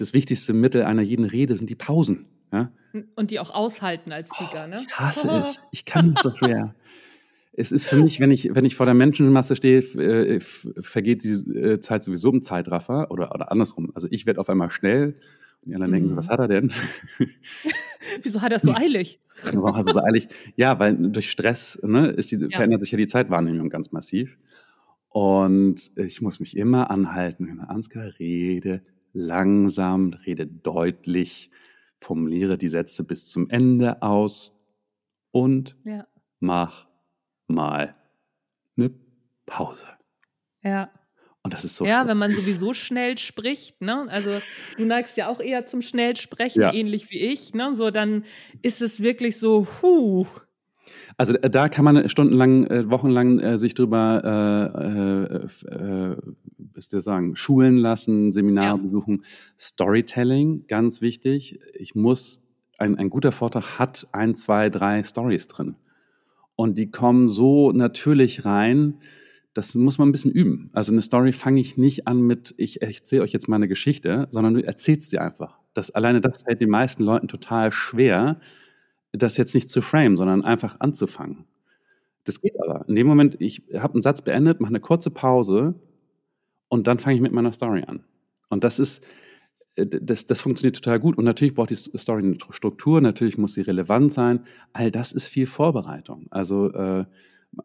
Das wichtigste Mittel einer jeden Rede sind die Pausen. Ja? Und die auch aushalten als Speaker, ne? Ich hasse es. Ich kann das so schwer. Es ist für mich, wenn ich, wenn ich vor der Menschenmasse stehe, äh, vergeht die äh, Zeit sowieso im Zeitraffer oder, oder andersrum. Also ich werde auf einmal schnell und die anderen denken, Mhm. was hat er denn? Wieso hat er es so eilig? Warum hat er so eilig? Ja, weil durch Stress ne, die, Ja. verändert sich ja die Zeitwahrnehmung ganz massiv. Und ich muss mich immer anhalten. Ansgar, rede langsam, rede deutlich, formuliere die Sätze bis zum Ende aus und Ja. mach mal eine Pause. Ja. Und das ist so Ja, schwer. wenn man sowieso schnell spricht, ne? Also du neigst ja auch eher zum Schnellsprechen, Ja. ähnlich wie ich, ne? So, dann ist es wirklich so, huh. Also äh, da kann man stundenlang, äh, wochenlang äh, sich drüber, äh, äh, äh, ich sagen, schulen lassen, Seminare Ja. besuchen. Storytelling, ganz wichtig. Ich muss, ein, ein guter Vortrag hat ein, zwei, drei Stories drin. Und die kommen so natürlich rein, das muss man ein bisschen üben. Also eine Story fange ich nicht an mit, ich erzähle euch jetzt mal eine Geschichte, sondern du erzählst sie einfach. Das, alleine das fällt den meisten Leuten total schwer, das jetzt nicht zu frame, sondern einfach anzufangen. Das geht aber. In dem Moment, ich habe einen Satz beendet, mache eine kurze Pause und dann fange ich mit meiner Story an. Und das ist, äh, das, das funktioniert total gut. Und natürlich braucht die Story eine Struktur, natürlich muss sie relevant sein. All das ist viel Vorbereitung. Also äh,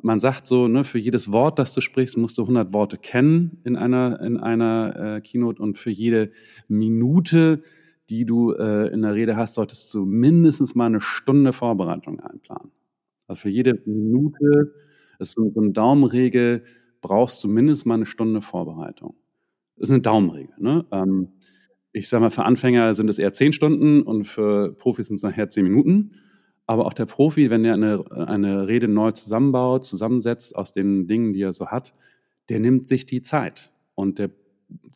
man sagt so, ne, für jedes Wort, das du sprichst, musst du 100 Worte kennen in einer, in einer äh, Keynote und für jede Minute, die du äh, in der Rede hast, solltest du mindestens mal eine Stunde Vorbereitung einplanen. Also für jede Minute, ist so so eine Daumenregel, brauchst du mindestens mal eine Stunde Vorbereitung. Das ist eine Daumenregel. Ne? Ähm, ich sage mal, für Anfänger sind es eher zehn Stunden und für Profis sind es nachher zehn Minuten. Aber auch der Profi, wenn er eine, eine Rede neu zusammenbaut, zusammensetzt aus den Dingen, die er so hat, der nimmt sich die Zeit und der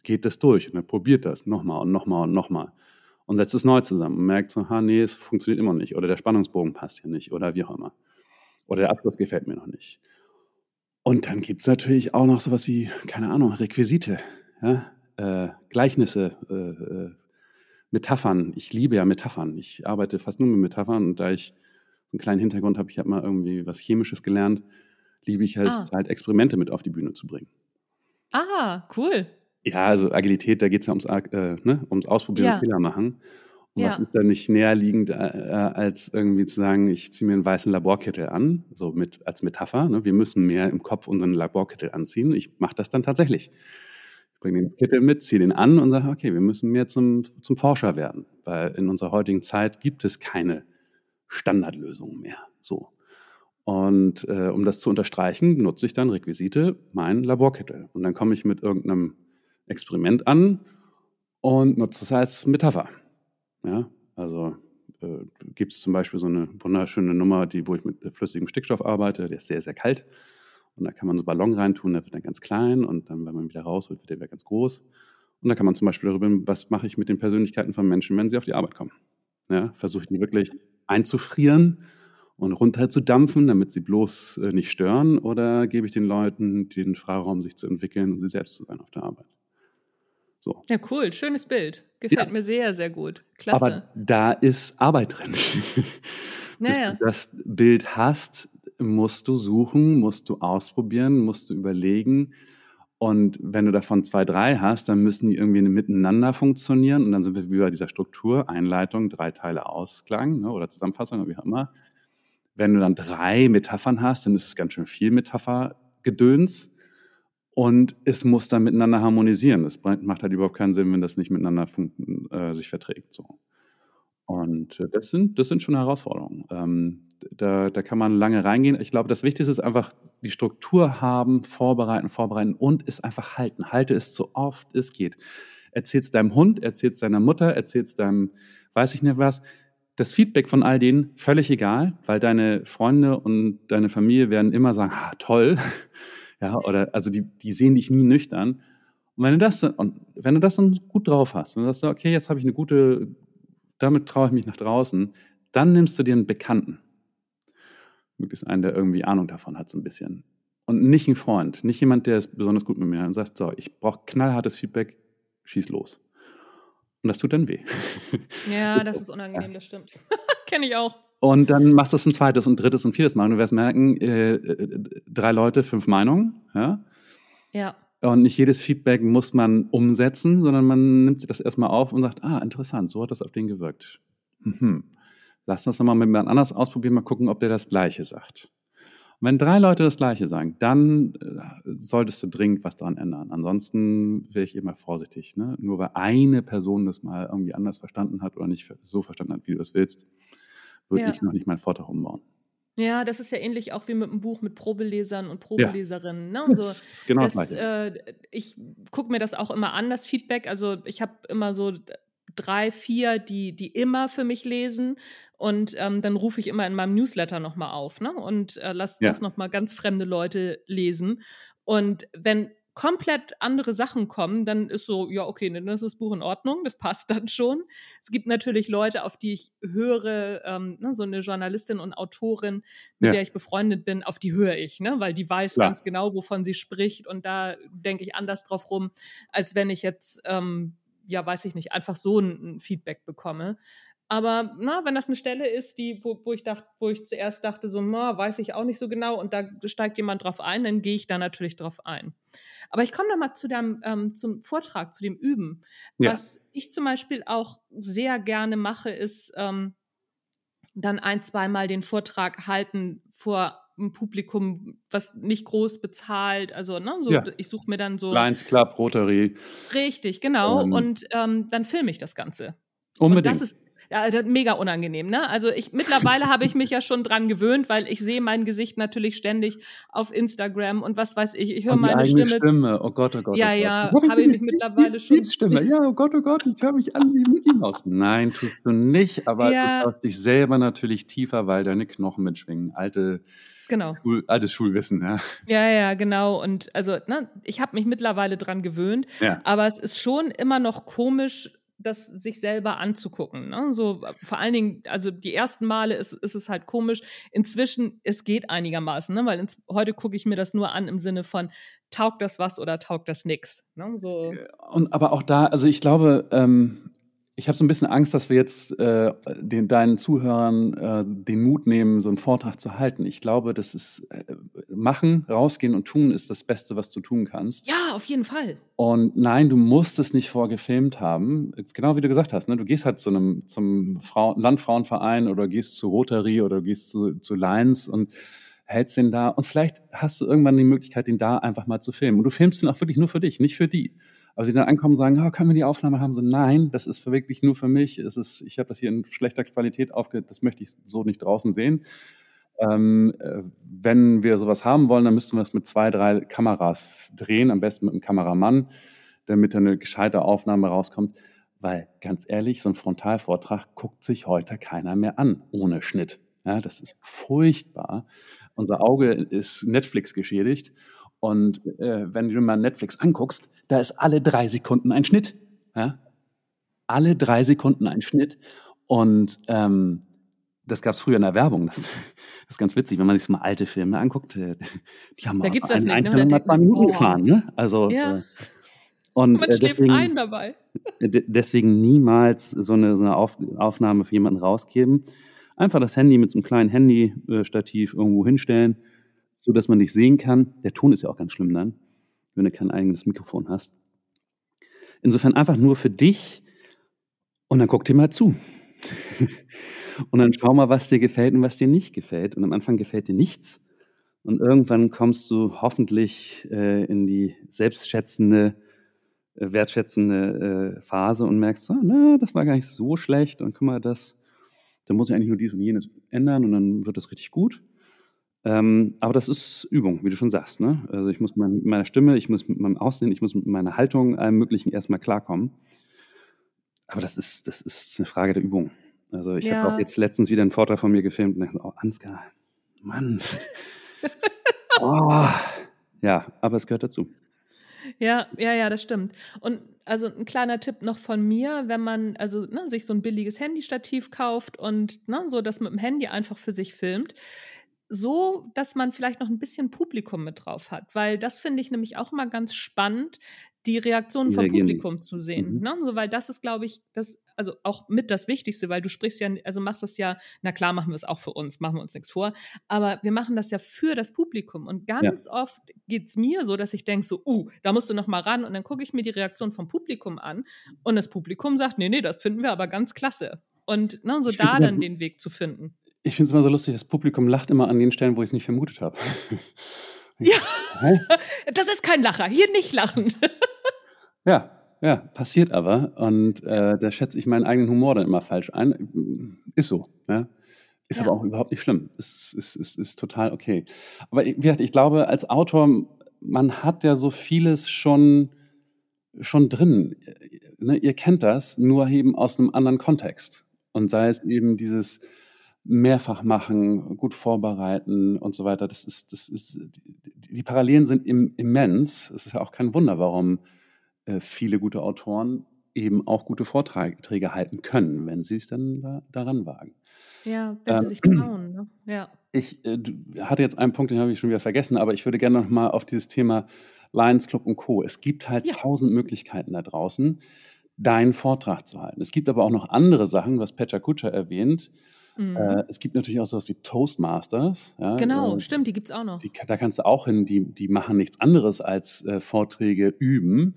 geht das durch und er probiert das nochmal und nochmal und nochmal und setzt es neu zusammen und merkt so, ha, nee, es funktioniert immer nicht oder der Spannungsbogen passt hier nicht oder wie auch immer. Oder der Abschluss gefällt mir noch nicht. Und dann gibt es natürlich auch noch sowas wie, keine Ahnung, Requisite, ja? äh, Gleichnisse, äh, äh, Metaphern. Ich liebe ja Metaphern. Ich arbeite fast nur mit Metaphern und da ich einen kleinen Hintergrund habe, ich habe mal irgendwie was Chemisches gelernt, liebe ich halt Ah. Zeit, Experimente mit auf die Bühne zu bringen. Ah, cool. Ja, also Agilität, da geht es ja ums, äh, ne, ums Ausprobieren Ja. und Fehler machen. Und Ja. was ist da nicht näherliegend, äh, äh, als irgendwie zu sagen, ich ziehe mir einen weißen Laborkittel an, so mit als Metapher. Ne? Wir müssen mehr im Kopf unseren Laborkittel anziehen. Ich mache das dann tatsächlich. Ich bringe den Kittel mit, ziehe den an und sage, okay, wir müssen mehr zum, zum Forscher werden, weil in unserer heutigen Zeit gibt es keine Standardlösungen mehr. So. Und äh, um das zu unterstreichen, nutze ich dann Requisite, meinen Laborkittel. Und dann komme ich mit irgendeinem Experiment an und nutze es als Metapher. Ja, also äh, gibt es zum Beispiel so eine wunderschöne Nummer, die, wo ich mit flüssigem Stickstoff arbeite, der ist sehr, sehr kalt. Und da kann man so Ballon reintun, der wird dann ganz klein und dann, wenn man wieder rausholt, wird der wieder ganz groß. Und da kann man zum Beispiel darüber, was mache ich mit den Persönlichkeiten von Menschen, wenn sie auf die Arbeit kommen. Ja, versuche ich die wirklich einzufrieren und runterzudampfen, damit sie bloß äh, nicht stören, oder gebe ich den Leuten den Freiraum, sich zu entwickeln und sie selbst zu sein auf der Arbeit. So. Ja, cool. Schönes Bild. Gefällt Ja. mir sehr, sehr gut. Klasse. Aber da ist Arbeit drin. Bis Naja. du das Bild hast, musst du suchen, musst du ausprobieren, musst du überlegen. Und wenn du davon zwei, drei hast, dann müssen die irgendwie miteinander funktionieren. Und dann sind wir wie bei dieser Struktur, Einleitung, drei Teile Ausklang ne, oder Zusammenfassung, wie auch immer. Wenn du dann drei Metaphern hast, dann ist es ganz schön viel Metaphergedöns. Und es muss dann miteinander harmonisieren. Es macht halt überhaupt keinen Sinn, wenn das nicht miteinander äh, sich verträgt. So. Und äh, das sind, das sind schon Herausforderungen. Ähm, da, da kann man lange reingehen. Ich glaube, das Wichtigste ist einfach die Struktur haben, vorbereiten, vorbereiten und es einfach halten. Halte es so oft es geht. Erzähl's deinem Hund, erzähl's deiner Mutter, erzähl's deinem, weiß ich nicht was. Das Feedback von all denen völlig egal, weil deine Freunde und deine Familie werden immer sagen, ah, toll, ja, oder, also die, die sehen dich nie nüchtern. Und wenn du das, und wenn du das dann gut drauf hast, wenn du sagst, okay, jetzt habe ich eine gute, damit traue ich mich nach draußen, dann nimmst du dir einen Bekannten. Möglichst einen, der irgendwie Ahnung davon hat, so ein bisschen. Und nicht ein Freund, nicht jemand, der es besonders gut mit mir hat und sagt, so, ich brauche knallhartes Feedback, schieß los. Und das tut dann weh. Ja, das ist unangenehm, das stimmt. Kenne ich auch. Und dann machst du es ein zweites und drittes und viertes Mal. Und du wirst merken, äh, äh, drei Leute, fünf Meinungen. Ja. Ja. Und nicht jedes Feedback muss man umsetzen, sondern man nimmt das erstmal auf und sagt, ah, interessant, so hat das auf den gewirkt. Mhm. Lass das nochmal mit jemand anders ausprobieren, mal gucken, ob der das Gleiche sagt. Und wenn drei Leute das Gleiche sagen, dann äh, solltest du dringend was daran ändern. Ansonsten wäre ich immer vorsichtig. Ne? Nur weil eine Person das mal irgendwie anders verstanden hat oder nicht so verstanden hat, wie du es willst, würde ja. ich noch nicht meinen Vortrag umbauen. Ja, das ist ja ähnlich auch wie mit einem Buch mit Probelesern und Probeleserinnen. Ja. Ne? So, genau das, das äh, ich gucke mir das auch immer an, das Feedback. Also ich habe immer so drei, vier, die, die immer für mich lesen. Und ähm, dann rufe ich immer in meinem Newsletter nochmal auf ne? und äh, lass ja. das nochmal ganz fremde Leute lesen. Und wenn komplett andere Sachen kommen, dann ist so, ja, okay, dann ist das Buch in Ordnung, das passt dann schon. Es gibt natürlich Leute, auf die ich höre, ähm, ne, so eine Journalistin und Autorin, mit ja. der ich befreundet bin, auf die höre ich, ne, weil die weiß Klar. ganz genau, wovon sie spricht und da denke ich anders drauf rum, als wenn ich jetzt, ähm, ja, weiß ich nicht, einfach so ein, ein Feedback bekomme. Aber na, wenn das eine Stelle ist, die, wo, wo ich dachte, wo ich zuerst dachte, so, na, weiß ich auch nicht so genau, und da steigt jemand drauf ein, dann gehe ich da natürlich drauf ein. Aber ich komme noch mal zu dem, ähm, zum Vortrag, zu dem Üben. Ja. Was ich zum Beispiel auch sehr gerne mache, ist ähm, dann ein, zweimal den Vortrag halten vor einem Publikum, was nicht groß bezahlt. Also, ne, so, ja. ich suche mir dann so. Lions Club, Rotary. Richtig, genau. Ähm. Und ähm, dann filme ich das Ganze. Unbedingt. Und das ist ja, also mega unangenehm, ne? Also ich mittlerweile habe ich mich ja schon dran gewöhnt, weil ich sehe mein Gesicht natürlich ständig auf Instagram und was weiß ich. Ich höre meine Stimme. Stimme. Oh Gott, oh Gott. Ja, oh ja, habe ich mich mittlerweile schon. Stimme. Ja, oh Gott, oh Gott, ich höre mich an wie Mickey Mouse. Nein, tust du nicht, aber ja. du hörst dich selber natürlich tiefer, weil deine Knochen mitschwingen. Alte Genau. Schul, altes Schulwissen, ja. Ja, ja, genau. Und also, ne, ich habe mich mittlerweile dran gewöhnt, ja. aber es ist schon immer noch komisch, das sich selber anzugucken. Ne? So vor allen Dingen, also die ersten Male ist, ist es halt komisch. Inzwischen, es geht einigermaßen, ne? weil ins, heute gucke ich mir das nur an im Sinne von, taugt das was oder taugt das nix. Ne? So. Und aber auch da, also ich glaube, ähm, ich habe so ein bisschen Angst, dass wir jetzt äh, den, deinen Zuhörern äh, den Mut nehmen, so einen Vortrag zu halten. Ich glaube, das ist äh, machen, rausgehen und tun ist das Beste, was du tun kannst. Ja, auf jeden Fall. Und nein, du musst es nicht vorgefilmt haben. Genau wie du gesagt hast, ne? du gehst halt zu einem zum Frau Landfrauenverein oder gehst zu Rotary oder gehst zu, zu Lions und hältst den da und vielleicht hast du irgendwann die Möglichkeit, den da einfach mal zu filmen. Und du filmst den auch wirklich nur für dich, nicht für die. Aber sie dann ankommen und sagen, oh, können wir die Aufnahme haben? So, nein, das ist wirklich nur für mich. Es ist, ich habe das hier in schlechter Qualität aufge, das möchte ich so nicht draußen sehen. Ähm, äh, wenn wir sowas haben wollen, dann müssten wir es mit zwei, drei Kameras drehen, am besten mit einem Kameramann, damit eine gescheite Aufnahme rauskommt. Weil ganz ehrlich, so ein Frontalvortrag guckt sich heute keiner mehr an ohne Schnitt. Ja, das ist furchtbar. Unser Auge ist Netflix geschädigt. Und äh, wenn du mal Netflix anguckst, da ist alle drei Sekunden ein Schnitt. Ja? Alle drei Sekunden ein Schnitt. Und ähm, das gab es früher in der Werbung. Das, das, ist ganz witzig, wenn man sich mal alte Filme anguckt. Äh, die haben da gibt's das einen nicht, ne? mal zwei Minuten gefahren. Ne? Also, ja. äh, und man äh, deswegen, ein dabei. deswegen niemals so eine, so eine Auf, Aufnahme für jemanden rausgeben. Einfach das Handy mit so einem kleinen Handy-Stativ irgendwo hinstellen, so dass man dich sehen kann. Der Ton ist ja auch ganz schlimm dann, wenn du kein eigenes Mikrofon hast. Insofern einfach nur für dich und dann guck dir mal zu. und dann schau mal, was dir gefällt und was dir nicht gefällt. Und am Anfang gefällt dir nichts. Und irgendwann kommst du hoffentlich äh, in die selbstschätzende, äh, wertschätzende äh, Phase und merkst, ah, na, das war gar nicht so schlecht. Und guck mal, das, da muss ich eigentlich nur dies und jenes ändern und dann wird das richtig gut. Ähm, aber das ist Übung, wie du schon sagst. Ne? Also ich muss mit meiner Stimme, ich muss mit meinem Aussehen, ich muss mit meiner Haltung, allem Möglichen erstmal klarkommen. Aber das ist, das ist eine Frage der Übung. Also ich ja. habe auch jetzt letztens wieder einen Vortrag von mir gefilmt und dachte, oh, Ansgar, Mann. oh. Ja, aber es gehört dazu. Ja, ja, ja, das stimmt. Und also ein kleiner Tipp noch von mir, wenn man also ne, sich so ein billiges Handystativ kauft und ne, so das mit dem Handy einfach für sich filmt, so, dass man vielleicht noch ein bisschen Publikum mit drauf hat, weil das finde ich nämlich auch immer ganz spannend, die Reaktionen vom Publikum zu sehen. Mhm. Ne? So, weil das ist, glaube ich, das, also auch mit das Wichtigste, weil du sprichst ja, also machst das ja, na klar machen wir es auch für uns, machen wir uns nichts vor, aber wir machen das ja für das Publikum. Und ganz ja. oft geht es mir so, dass ich denke so, uh, da musst du noch mal ran und dann gucke ich mir die Reaktion vom Publikum an und das Publikum sagt, nee, nee, das finden wir aber ganz klasse. Und ne, so ich da dann den Weg zu finden. Ich finde es immer so lustig, das Publikum lacht immer an den Stellen, wo ich es nicht vermutet habe. Ja, Hä? das ist kein Lacher. Hier nicht lachen. Ja, ja, passiert aber. Und äh, da schätze ich meinen eigenen Humor dann immer falsch ein. Ist so. Ja? Ist ja. aber auch überhaupt nicht schlimm. Ist, ist, ist, ist total okay. Aber wie gesagt, ich glaube, als Autor, man hat ja so vieles schon, schon drin. Ne? Ihr kennt das, nur eben aus einem anderen Kontext. Und sei es eben dieses mehrfach machen, gut vorbereiten und so weiter. Das ist, das ist, die, Parallelen sind im, immens. Es ist ja auch kein Wunder, warum äh, viele gute Autoren eben auch gute Vorträge halten können, wenn sie es dann da, daran wagen. Ja, wenn ähm, sie sich trauen. Ne? Ja. Ich äh, hatte jetzt einen Punkt, den habe ich schon wieder vergessen, aber ich würde gerne noch mal auf dieses Thema Lions Club und Co. Es gibt halt ja. tausend Möglichkeiten da draußen, deinen Vortrag zu halten. Es gibt aber auch noch andere Sachen, was Petra Kutscher erwähnt, Mhm. Äh, es gibt natürlich auch sowas wie Toastmasters. Ja, genau, äh, stimmt, die gibt es auch noch. Die, da kannst du auch hin, die, die machen nichts anderes als äh, Vorträge üben.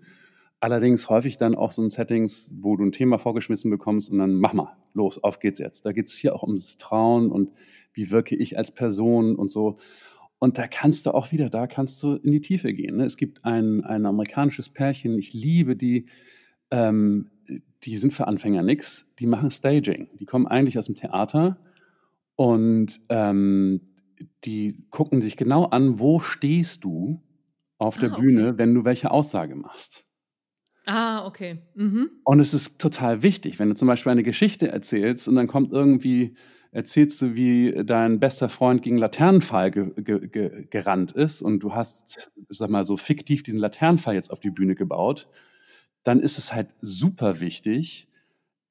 Allerdings häufig dann auch so in Settings, wo du ein Thema vorgeschmissen bekommst und dann mach mal, los, auf geht's jetzt. Da geht es hier auch ums Trauen und wie wirke ich als Person und so. Und da kannst du auch wieder, da kannst du in die Tiefe gehen. Ne? Es gibt ein, ein amerikanisches Pärchen, ich liebe die, ähm, die sind für Anfänger nix, die machen Staging. Die kommen eigentlich aus dem Theater und ähm, die gucken sich genau an, wo stehst du auf der ah, okay. Bühne, wenn du welche Aussage machst. Ah, okay. Mhm. Und es ist total wichtig, wenn du zum Beispiel eine Geschichte erzählst und dann kommt irgendwie, erzählst du, wie dein bester Freund gegen Laternenfall ge ge ge gerannt ist und du hast, sag mal, so fiktiv diesen Laternenfall jetzt auf die Bühne gebaut dann ist es halt super wichtig,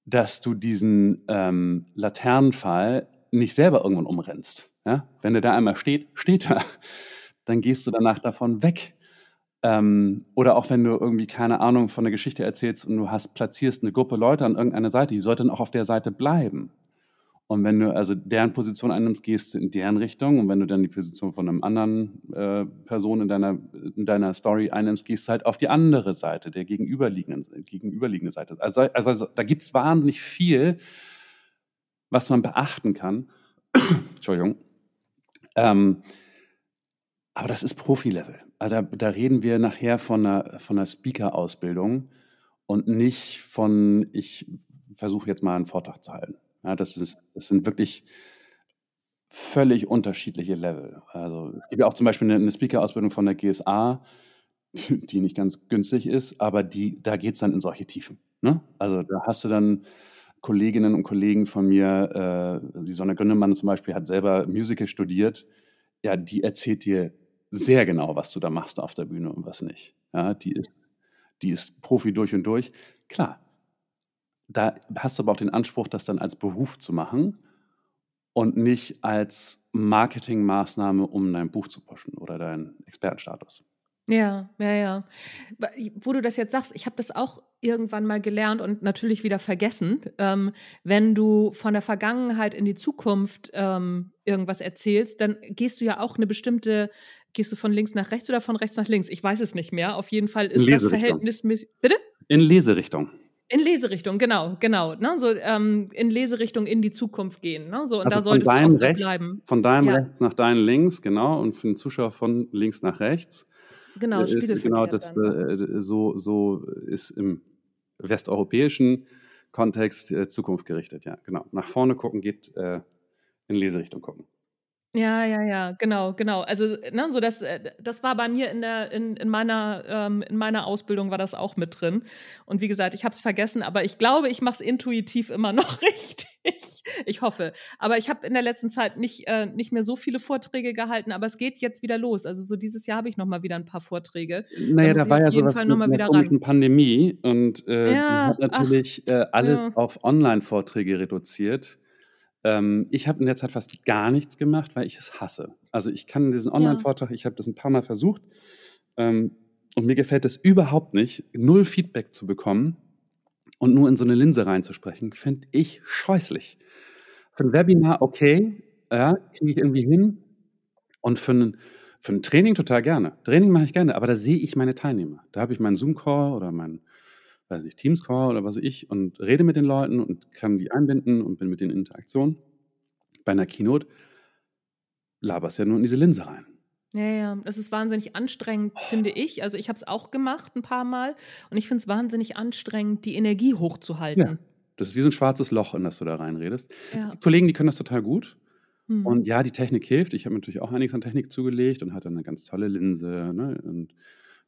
dass du diesen ähm, Laternenpfahl nicht selber irgendwann umrennst. Ja? Wenn der da einmal steht, steht er. Dann gehst du danach davon weg. Ähm, oder auch wenn du irgendwie keine Ahnung von der Geschichte erzählst und du hast platzierst eine Gruppe Leute an irgendeiner Seite, die sollte dann auch auf der Seite bleiben. Und wenn du also deren Position einnimmst, gehst du in deren Richtung. Und wenn du dann die Position von einem anderen äh, Person in deiner, in deiner Story einnimmst, gehst du halt auf die andere Seite, der gegenüberliegenden, gegenüberliegende Seite. Also, also, da gibt es wahnsinnig viel, was man beachten kann. Entschuldigung. Ähm, aber das ist Profi-Level. Also da, da, reden wir nachher von einer, von einer Speaker-Ausbildung und nicht von, ich versuche jetzt mal einen Vortrag zu halten. Ja, das, ist, das sind wirklich völlig unterschiedliche Level. Also es gibt ja auch zum Beispiel eine, eine Speaker-Ausbildung von der GSA, die nicht ganz günstig ist, aber die, da geht es dann in solche Tiefen. Ne? Also da hast du dann Kolleginnen und Kollegen von mir, äh, die Sonne Gründemann zum Beispiel hat selber Musical studiert, ja, die erzählt dir sehr genau, was du da machst auf der Bühne und was nicht. Ja, die ist, die ist Profi durch und durch. Klar, da hast du aber auch den Anspruch, das dann als Beruf zu machen und nicht als Marketingmaßnahme, um dein Buch zu pushen oder deinen Expertenstatus. Ja, ja, ja. Wo du das jetzt sagst, ich habe das auch irgendwann mal gelernt und natürlich wieder vergessen, ähm, wenn du von der Vergangenheit in die Zukunft ähm, irgendwas erzählst, dann gehst du ja auch eine bestimmte, gehst du von links nach rechts oder von rechts nach links? Ich weiß es nicht mehr. Auf jeden Fall ist das verhältnismäßig. Bitte? In Leserichtung. In Leserichtung, genau, genau. Ne? So ähm, in Leserichtung in die Zukunft gehen. Ne? So, und also da solltest von deinem du rechts, bleiben. Von deinem ja. rechts nach deinem links, genau, und für den Zuschauer von links nach rechts. Genau, ist, genau das, dann, äh, so, so ist im westeuropäischen Kontext äh, Zukunft gerichtet, ja, genau. Nach vorne gucken geht äh, in Leserichtung gucken. Ja, ja, ja, genau, genau. Also, ne, so das, äh, das war bei mir in der, in, in meiner, ähm, in meiner Ausbildung war das auch mit drin. Und wie gesagt, ich habe es vergessen, aber ich glaube, ich mache es intuitiv immer noch richtig. Ich hoffe. Aber ich habe in der letzten Zeit nicht, äh, nicht mehr so viele Vorträge gehalten, aber es geht jetzt wieder los. Also so dieses Jahr habe ich noch mal wieder ein paar Vorträge. Naja, da, da war ja sowas Fall mit einer komischen ran. Pandemie und äh, ja, hat natürlich ach, äh, alles ja. auf Online-Vorträge reduziert. Ähm, ich habe in der Zeit fast gar nichts gemacht, weil ich es hasse. Also ich kann diesen Online-Vortrag, ja. ich habe das ein paar Mal versucht ähm, und mir gefällt es überhaupt nicht, null Feedback zu bekommen und nur in so eine Linse reinzusprechen, finde ich scheußlich. Für ein Webinar okay, ja, kriege ich irgendwie hin und für ein, für ein Training total gerne. Training mache ich gerne, aber da sehe ich meine Teilnehmer. Da habe ich meinen Zoom-Call oder meinen weiß nicht, Teams-Call oder was weiß ich und rede mit den Leuten und kann die einbinden und bin mit denen in Interaktion. Bei einer Keynote laberst ja nur in diese Linse rein. Ja, ja, es ist wahnsinnig anstrengend, oh. finde ich. Also ich habe es auch gemacht ein paar Mal und ich finde es wahnsinnig anstrengend, die Energie hochzuhalten. Ja, das ist wie so ein schwarzes Loch, in das du da reinredest. Ja. Kollegen, die können das total gut. Hm. Und ja, die Technik hilft. Ich habe natürlich auch einiges an Technik zugelegt und hatte eine ganz tolle Linse ne? und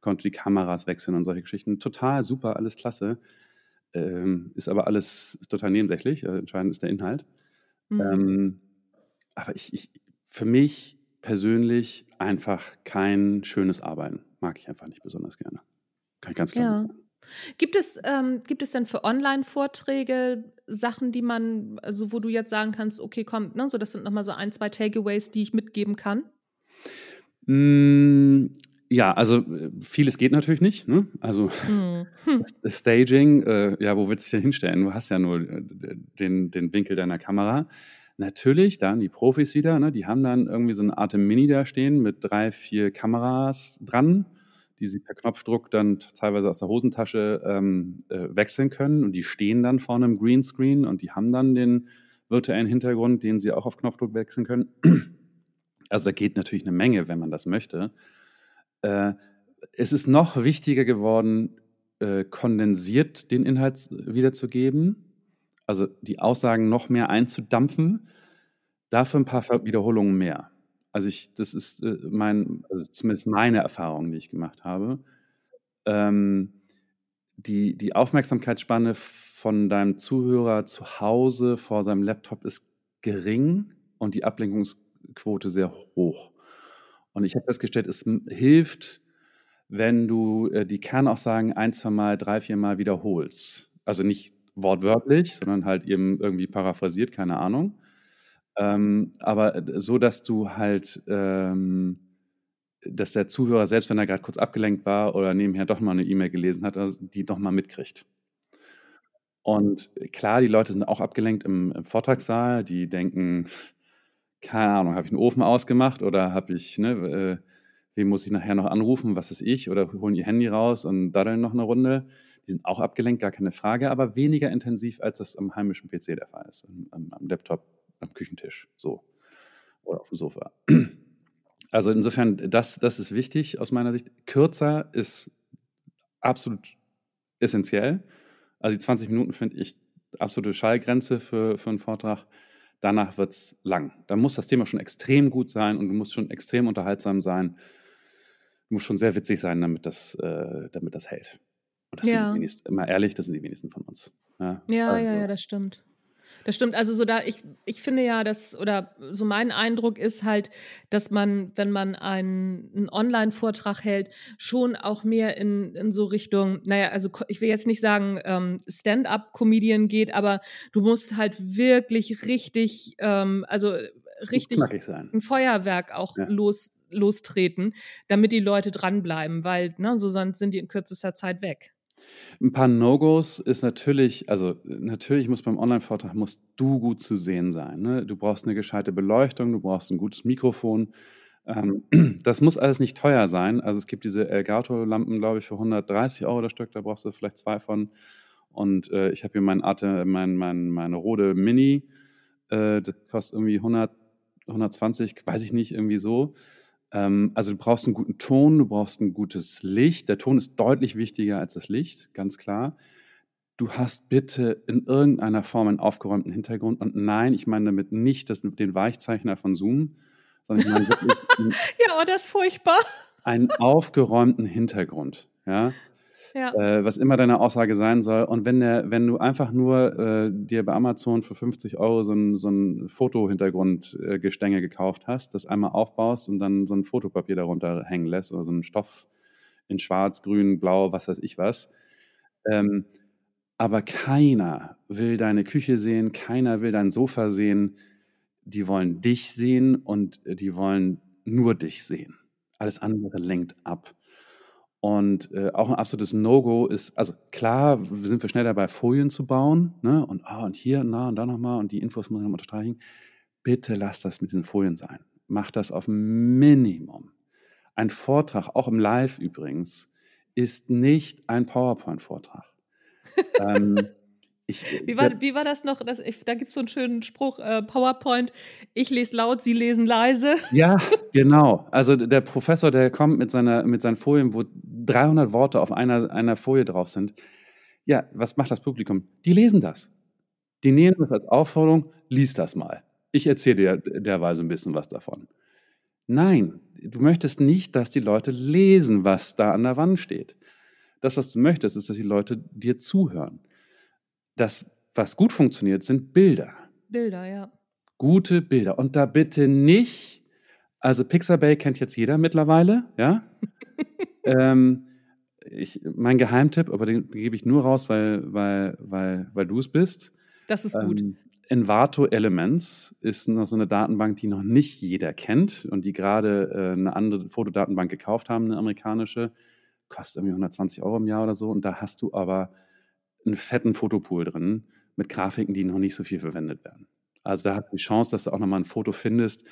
konnte die Kameras wechseln und solche Geschichten. Total super, alles klasse. Ähm, ist aber alles total nebensächlich. Äh, entscheidend ist der Inhalt. Mhm. Ähm, aber ich, ich, für mich persönlich einfach kein schönes Arbeiten. Mag ich einfach nicht besonders gerne. Kann ich ganz klar ja. sagen. Gibt es, ähm, gibt es denn für Online-Vorträge Sachen, die man, also wo du jetzt sagen kannst, okay, komm, ne, so das sind nochmal so ein, zwei Takeaways, die ich mitgeben kann? Ja, also äh, vieles geht natürlich nicht. Ne? Also hm. Staging, äh, ja, wo willst du dich denn hinstellen? Du hast ja nur äh, den, den Winkel deiner Kamera. Natürlich, dann die Profis wieder, ne? die haben dann irgendwie so eine Art Mini da stehen mit drei, vier Kameras dran, die sie per Knopfdruck dann teilweise aus der Hosentasche ähm, äh, wechseln können. Und die stehen dann vor einem Greenscreen und die haben dann den virtuellen Hintergrund, den sie auch auf Knopfdruck wechseln können. Also da geht natürlich eine Menge, wenn man das möchte. Äh, es ist noch wichtiger geworden, äh, kondensiert den Inhalt wiederzugeben, also die Aussagen noch mehr einzudampfen, dafür ein paar Wiederholungen mehr. Also ich, das ist äh, mein, also zumindest meine Erfahrung, die ich gemacht habe. Ähm, die, die Aufmerksamkeitsspanne von deinem Zuhörer zu Hause vor seinem Laptop ist gering und die Ablenkungsquote sehr hoch. Und ich habe festgestellt, es hilft, wenn du äh, die Kernaussagen ein, zwei Mal, drei, vier Mal wiederholst. Also nicht wortwörtlich, sondern halt eben irgendwie paraphrasiert, keine Ahnung. Ähm, aber äh, so, dass du halt, ähm, dass der Zuhörer, selbst wenn er gerade kurz abgelenkt war oder nebenher doch mal eine E-Mail gelesen hat, also die doch mal mitkriegt. Und klar, die Leute sind auch abgelenkt im, im Vortragssaal, die denken, keine Ahnung, habe ich einen Ofen ausgemacht oder habe ich, ne, äh, wem muss ich nachher noch anrufen, was ist ich, oder holen ihr Handy raus und daddeln noch eine Runde. Die sind auch abgelenkt, gar keine Frage, aber weniger intensiv, als das am heimischen PC der Fall ist, am, am Laptop, am Küchentisch, so. Oder auf dem Sofa. Also insofern, das, das ist wichtig aus meiner Sicht. Kürzer ist absolut essentiell. Also die 20 Minuten finde ich absolute Schallgrenze für, für einen Vortrag danach wird es lang. Da muss das Thema schon extrem gut sein und du musst schon extrem unterhaltsam sein. Du musst schon sehr witzig sein, damit das, äh, damit das hält. Und das ja. sind die wenigsten, immer ehrlich, das sind die wenigsten von uns. Ja, ja, also. ja, ja, das stimmt. Das stimmt. Also so da, ich, ich finde ja, dass, oder so mein Eindruck ist halt, dass man, wenn man einen, einen Online-Vortrag hält, schon auch mehr in, in so Richtung, naja, also ich will jetzt nicht sagen, ähm, Stand-up-Comedian geht, aber du musst halt wirklich richtig, ähm, also richtig ein Feuerwerk auch ja. los, lostreten, damit die Leute dranbleiben, weil ne, so sonst sind die in kürzester Zeit weg. Ein paar No-Gos ist natürlich, also natürlich muss beim Online-Vortrag musst du gut zu sehen sein. Ne? Du brauchst eine gescheite Beleuchtung, du brauchst ein gutes Mikrofon. Ähm, das muss alles nicht teuer sein. Also es gibt diese Elgato-Lampen, glaube ich, für 130 Euro das Stück, da brauchst du vielleicht zwei von. Und äh, ich habe hier mein Arte, mein, mein, meine Rode Mini, äh, das kostet irgendwie 100, 120, weiß ich nicht, irgendwie so. Ähm, also du brauchst einen guten Ton, du brauchst ein gutes Licht. Der Ton ist deutlich wichtiger als das Licht, ganz klar. Du hast bitte in irgendeiner Form einen aufgeräumten Hintergrund. Und nein, ich meine damit nicht das, den Weichzeichner von Zoom, sondern ich meine wirklich. ja, oh, das ist furchtbar. Einen aufgeräumten Hintergrund. Ja, äh, was immer deine Aussage sein soll. Und wenn, der, wenn du einfach nur äh, dir bei Amazon für 50 Euro so ein, so ein Fotohintergrundgestänge gekauft hast, das einmal aufbaust und dann so ein Fotopapier darunter hängen lässt oder so einen Stoff in schwarz, grün, blau, was weiß ich was. Ähm, aber keiner will deine Küche sehen, keiner will dein Sofa sehen. Die wollen dich sehen und die wollen nur dich sehen. Alles andere lenkt ab. Und äh, auch ein absolutes No-Go ist, also klar sind wir schnell dabei, Folien zu bauen, ne? Und, oh, und hier, na, und da nochmal, und die Infos muss ich noch unterstreichen. Bitte lass das mit den Folien sein. Mach das auf Minimum. Ein Vortrag, auch im Live übrigens, ist nicht ein PowerPoint-Vortrag. ähm, ich, äh, wie, war, wie war das noch? Das, ich, da gibt es so einen schönen Spruch, äh, PowerPoint, ich lese laut, Sie lesen leise. Ja, genau. Also der Professor, der kommt mit, seiner, mit seinen Folien, wo 300 Worte auf einer, einer Folie drauf sind. Ja, was macht das Publikum? Die lesen das. Die nehmen das als Aufforderung, lies das mal. Ich erzähle dir derweise ein bisschen was davon. Nein, du möchtest nicht, dass die Leute lesen, was da an der Wand steht. Das, was du möchtest, ist, dass die Leute dir zuhören das, was gut funktioniert, sind Bilder. Bilder, ja. Gute Bilder. Und da bitte nicht, also Pixabay kennt jetzt jeder mittlerweile, ja. ähm, ich, mein Geheimtipp, aber den, gebe ich nur raus, weil, weil, weil, weil du es bist. Das ist gut. Ähm, Envato Elements ist noch so eine Datenbank, die noch nicht jeder kennt und die gerade äh, eine andere Fotodatenbank gekauft haben, eine amerikanische. Kostet irgendwie 120 Euro im Jahr oder so. Und da hast du aber einen fetten Fotopool drin mit Grafiken, die noch nicht so viel verwendet werden. Also da hast du die Chance, dass du auch nochmal ein Foto findest,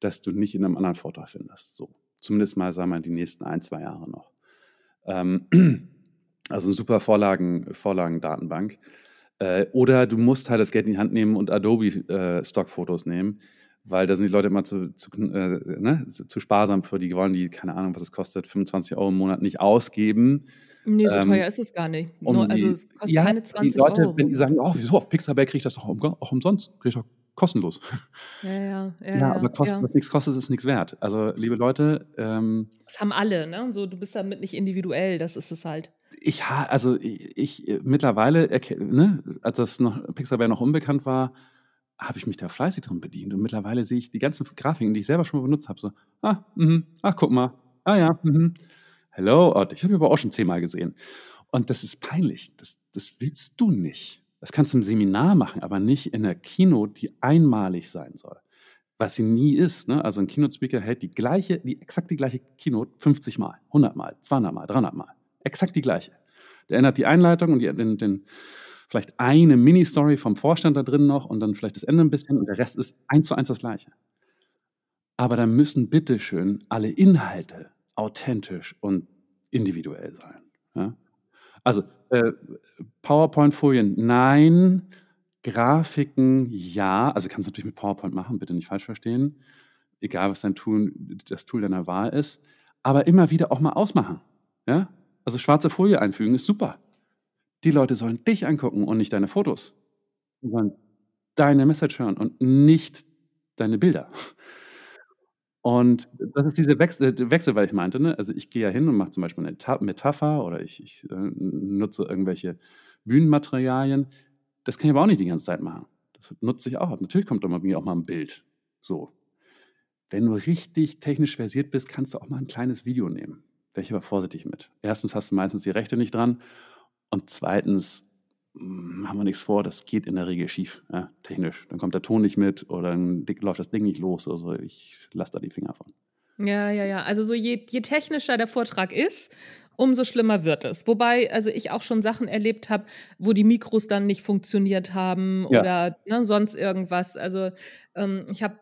das du nicht in einem anderen Vortrag findest. So, zumindest mal, sagen wir mal, die nächsten ein, zwei Jahre noch. Ähm, also eine super Vorlagen, Vorlagendatenbank. Äh, oder du musst halt das Geld in die Hand nehmen und Adobe äh, Stockfotos nehmen, weil da sind die Leute immer zu, zu, äh, ne, zu sparsam für, die wollen die, keine Ahnung, was es kostet, 25 Euro im Monat nicht ausgeben Nee, so ähm, teuer ist es gar nicht. Nur, also es kostet ja, keine 20 die Leute, Euro. Wenn die sagen, oh, wieso, auf Pixabay kriege ich das doch auch umsonst, kriege ich doch kostenlos. Ja, ja, ja. ja aber kosten, ja. was nichts kostet, ist nichts wert. Also, liebe Leute. Ähm, das haben alle, ne? So, du bist damit nicht individuell, das ist es halt. Ich, also ich, ich mittlerweile, ne, als das noch Pixabay noch unbekannt war, habe ich mich da fleißig drin bedient. Und mittlerweile sehe ich die ganzen Grafiken, die ich selber schon mal benutzt habe, so, ah, mh, ach, guck mal, ah ja, mh. Hello, oh, ich habe aber auch schon zehnmal gesehen. Und das ist peinlich. Das, das willst du nicht. Das kannst du im Seminar machen, aber nicht in einer Keynote, die einmalig sein soll. Was sie nie ist. Ne? Also ein Keynote-Speaker hält die gleiche, die, exakt die gleiche Keynote 50 Mal, 100 Mal, 200 Mal, 300 Mal. Exakt die gleiche. Der ändert die Einleitung und die, den, den, vielleicht eine Mini-Story vom Vorstand da drin noch und dann vielleicht das Ende ein bisschen und der Rest ist eins zu eins das Gleiche. Aber da müssen bitteschön alle Inhalte authentisch und individuell sein. Ja? Also äh, PowerPoint-Folien, nein. Grafiken, ja. Also kannst du natürlich mit PowerPoint machen, bitte nicht falsch verstehen. Egal, was dein Tool, das Tool deiner Wahl ist. Aber immer wieder auch mal ausmachen. Ja? Also schwarze Folie einfügen ist super. Die Leute sollen dich angucken und nicht deine Fotos. Die sollen deine Message hören und nicht deine Bilder. Und das ist diese Wechsel, Wechsel weil ich meinte, ne? also ich gehe ja hin und mache zum Beispiel eine Metapher oder ich, ich äh, nutze irgendwelche Bühnenmaterialien. Das kann ich aber auch nicht die ganze Zeit machen. Das nutze ich auch. Natürlich kommt da bei mir auch mal ein Bild. So. Wenn du richtig technisch versiert bist, kannst du auch mal ein kleines Video nehmen. Wäre ich aber vorsichtig mit. Erstens hast du meistens die Rechte nicht dran und zweitens machen wir nichts vor, das geht in der Regel schief, ja, technisch. Dann kommt der Ton nicht mit oder dann läuft das Ding nicht los. Also ich lasse da die Finger von. Ja, ja, ja. Also so je, je technischer der Vortrag ist, umso schlimmer wird es. Wobei, also ich auch schon Sachen erlebt habe, wo die Mikros dann nicht funktioniert haben Ja. oder ne, sonst irgendwas. Also ähm, ich habe